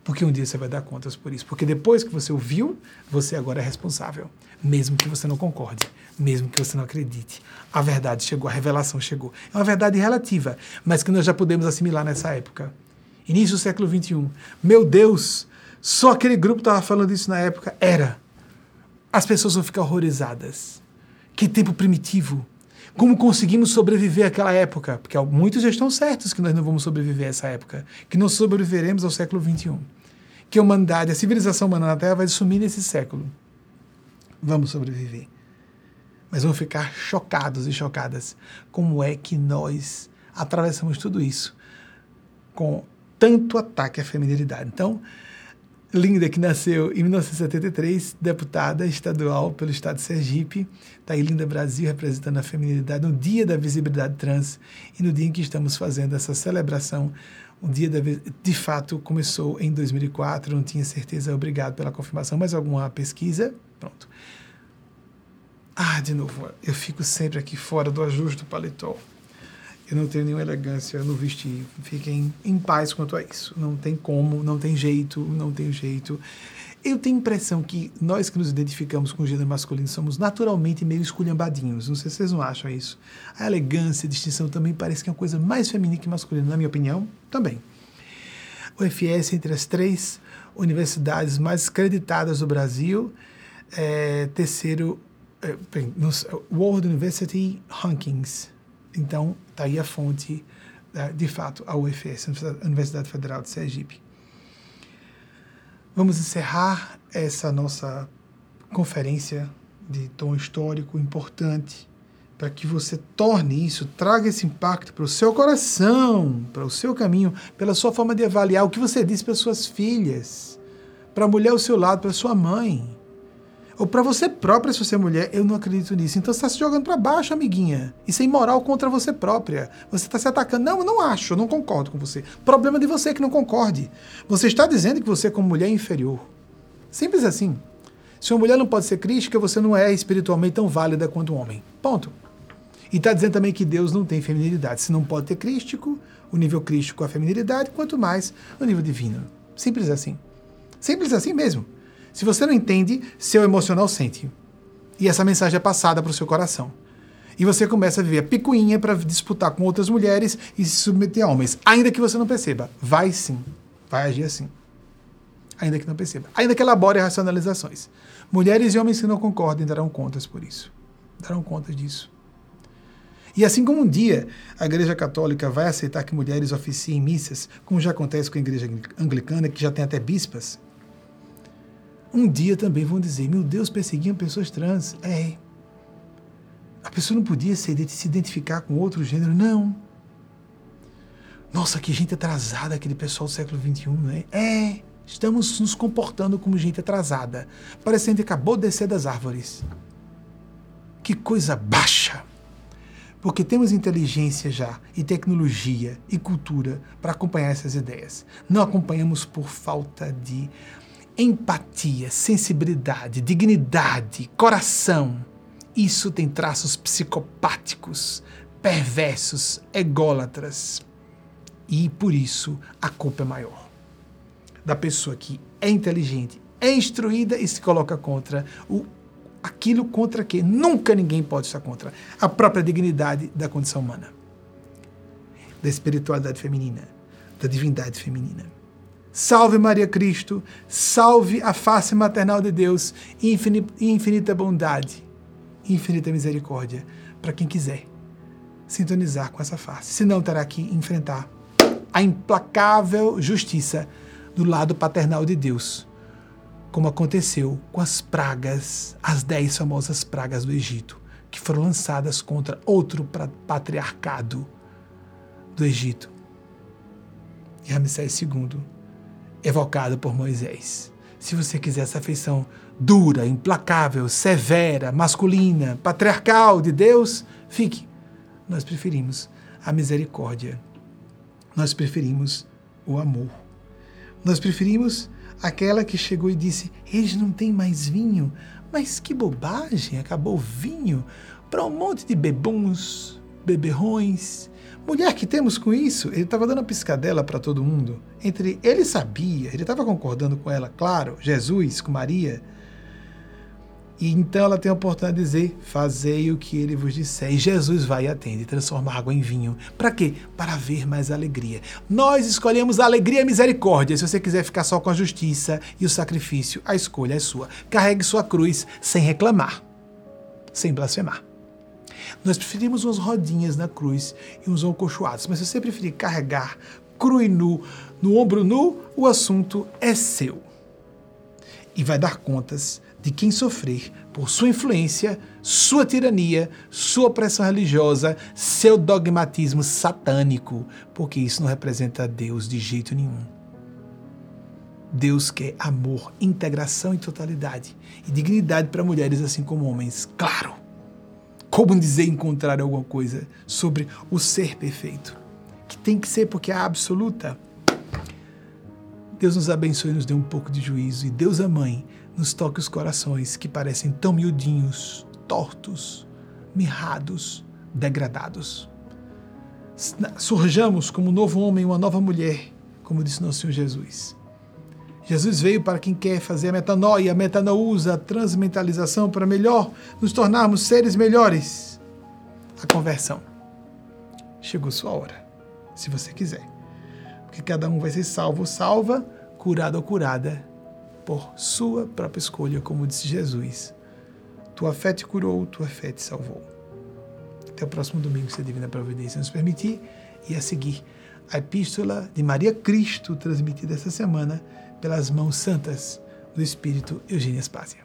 Porque um dia você vai dar contas por isso. Porque depois que você ouviu, você agora é responsável mesmo que você não concorde, mesmo que você não acredite. A verdade chegou, a revelação chegou. É uma verdade relativa, mas que nós já podemos assimilar nessa época. Início do século XXI. Meu Deus, só aquele grupo estava falando isso na época. Era. As pessoas vão ficar horrorizadas. Que tempo primitivo. Como conseguimos sobreviver àquela época? Porque muitos já estão certos que nós não vamos sobreviver a essa época, que não sobreviveremos ao século XXI. Que a humanidade, a civilização humana na Terra vai sumir nesse século vamos sobreviver. Mas vamos ficar chocados e chocadas. Como é que nós atravessamos tudo isso com tanto ataque à feminilidade? Então, Linda, que nasceu em 1973, deputada estadual pelo estado de Sergipe, está aí Linda Brasil representando a feminilidade no dia da visibilidade trans e no dia em que estamos fazendo essa celebração. O dia da, de fato começou em 2004, não tinha certeza, obrigado pela confirmação, mas alguma pesquisa? Pronto. Ah, de novo, eu fico sempre aqui fora do ajuste do paletó. Eu não tenho nenhuma elegância no vestir. Fiquem em paz quanto a isso. Não tem como, não tem jeito, não tem jeito. Eu tenho a impressão que nós que nos identificamos com o gênero masculino somos naturalmente meio esculhambadinhos. Não sei se vocês não acham isso. A elegância, a distinção também parece que é uma coisa mais feminina que masculina, na minha opinião, também. O FS, entre as três universidades mais acreditadas do Brasil, é terceiro é, bem, World University Rankings. Então, está aí a fonte, é, de fato, a UFS, Universidade Federal de Sergipe. Vamos encerrar essa nossa conferência de tom histórico importante para que você torne isso, traga esse impacto para o seu coração, para o seu caminho, pela sua forma de avaliar o que você diz para suas filhas, para a mulher ao seu lado, para sua mãe ou para você própria, se você é mulher, eu não acredito nisso. Então você está se jogando para baixo, amiguinha. Isso é imoral contra você própria. Você está se atacando. Não, eu não acho, eu não concordo com você. Problema de você que não concorde. Você está dizendo que você, como mulher, é inferior. Simples assim. Se uma mulher não pode ser crítica, você não é espiritualmente tão válida quanto um homem. Ponto. E está dizendo também que Deus não tem feminilidade. Se não pode ter crístico, o nível crístico a feminilidade, quanto mais o nível divino. Simples assim. Simples assim mesmo. Se você não entende, seu emocional sente. E essa mensagem é passada para o seu coração. E você começa a viver a picuinha para disputar com outras mulheres e se submeter a homens. Ainda que você não perceba. Vai sim. Vai agir assim. Ainda que não perceba. Ainda que elabore racionalizações. Mulheres e homens que não concordem darão contas por isso. Darão contas disso. E assim como um dia a Igreja Católica vai aceitar que mulheres oficiem missas, como já acontece com a Igreja Anglicana, que já tem até bispas, um dia também vão dizer: meu Deus, perseguiam pessoas trans. É. A pessoa não podia se, identificar com outro gênero? Não. Nossa, que gente atrasada aquele pessoal do século XXI, né? É. Estamos nos comportando como gente atrasada, parecendo que acabou de descer das árvores. Que coisa baixa! porque temos inteligência já, e tecnologia e cultura para acompanhar essas ideias. Não acompanhamos por falta de empatia, sensibilidade, dignidade, coração. Isso tem traços psicopáticos, perversos, ególatras. E por isso a culpa é maior. Da pessoa que é inteligente, é instruída e se coloca contra o aquilo contra que nunca ninguém pode estar contra a própria dignidade da condição humana, da espiritualidade feminina, da divindade feminina. Salve Maria Cristo, salve a face maternal de Deus, infinita bondade, infinita misericórdia para quem quiser sintonizar com essa face. Senão terá que enfrentar a implacável justiça do lado paternal de Deus como aconteceu com as pragas, as dez famosas pragas do Egito, que foram lançadas contra outro patriarcado do Egito. Ramsés II, evocado por Moisés. Se você quiser essa afeição dura, implacável, severa, masculina, patriarcal de Deus, fique. Nós preferimos a misericórdia. Nós preferimos o amor. Nós preferimos aquela que chegou e disse: Eles não têm mais vinho. Mas que bobagem, acabou o vinho para um monte de bebuns, beberrões. Mulher que temos com isso, ele estava dando a piscadela para todo mundo. Entre ele sabia, ele estava concordando com ela, claro, Jesus, com Maria, e então ela tem a oportunidade de dizer: Fazei o que ele vos disser. E Jesus vai e atende, transforma água em vinho. Para quê? Para ver mais alegria. Nós escolhemos a alegria e a misericórdia. Se você quiser ficar só com a justiça e o sacrifício, a escolha é sua. Carregue sua cruz sem reclamar, sem blasfemar. Nós preferimos umas rodinhas na cruz e uns alcochoados. Mas se você preferir carregar cru e nu, no ombro nu, o assunto é seu. E vai dar contas de quem sofrer por sua influência, sua tirania, sua opressão religiosa, seu dogmatismo satânico, porque isso não representa Deus de jeito nenhum. Deus quer amor, integração e totalidade e dignidade para mulheres assim como homens. Claro! Como dizer encontrar alguma coisa sobre o ser perfeito? Que tem que ser porque é absoluta. Deus nos abençoe e nos dê um pouco de juízo. E Deus, a Mãe, nos toque os corações que parecem tão miudinhos, tortos, mirrados, degradados. Surjamos como um novo homem, uma nova mulher, como disse nosso Senhor Jesus. Jesus veio para quem quer fazer a metanoia, a metanousa, a transmentalização, para melhor nos tornarmos seres melhores. A conversão. Chegou sua hora, se você quiser. Porque cada um vai ser salvo ou salva, curado ou curada por sua própria escolha, como disse Jesus. Tua fé te curou, tua fé te salvou. Até o próximo domingo, se a Divina Providência nos permitir, e a seguir a Epístola de Maria Cristo, transmitida esta semana pelas mãos santas do Espírito Eugênio Spásia.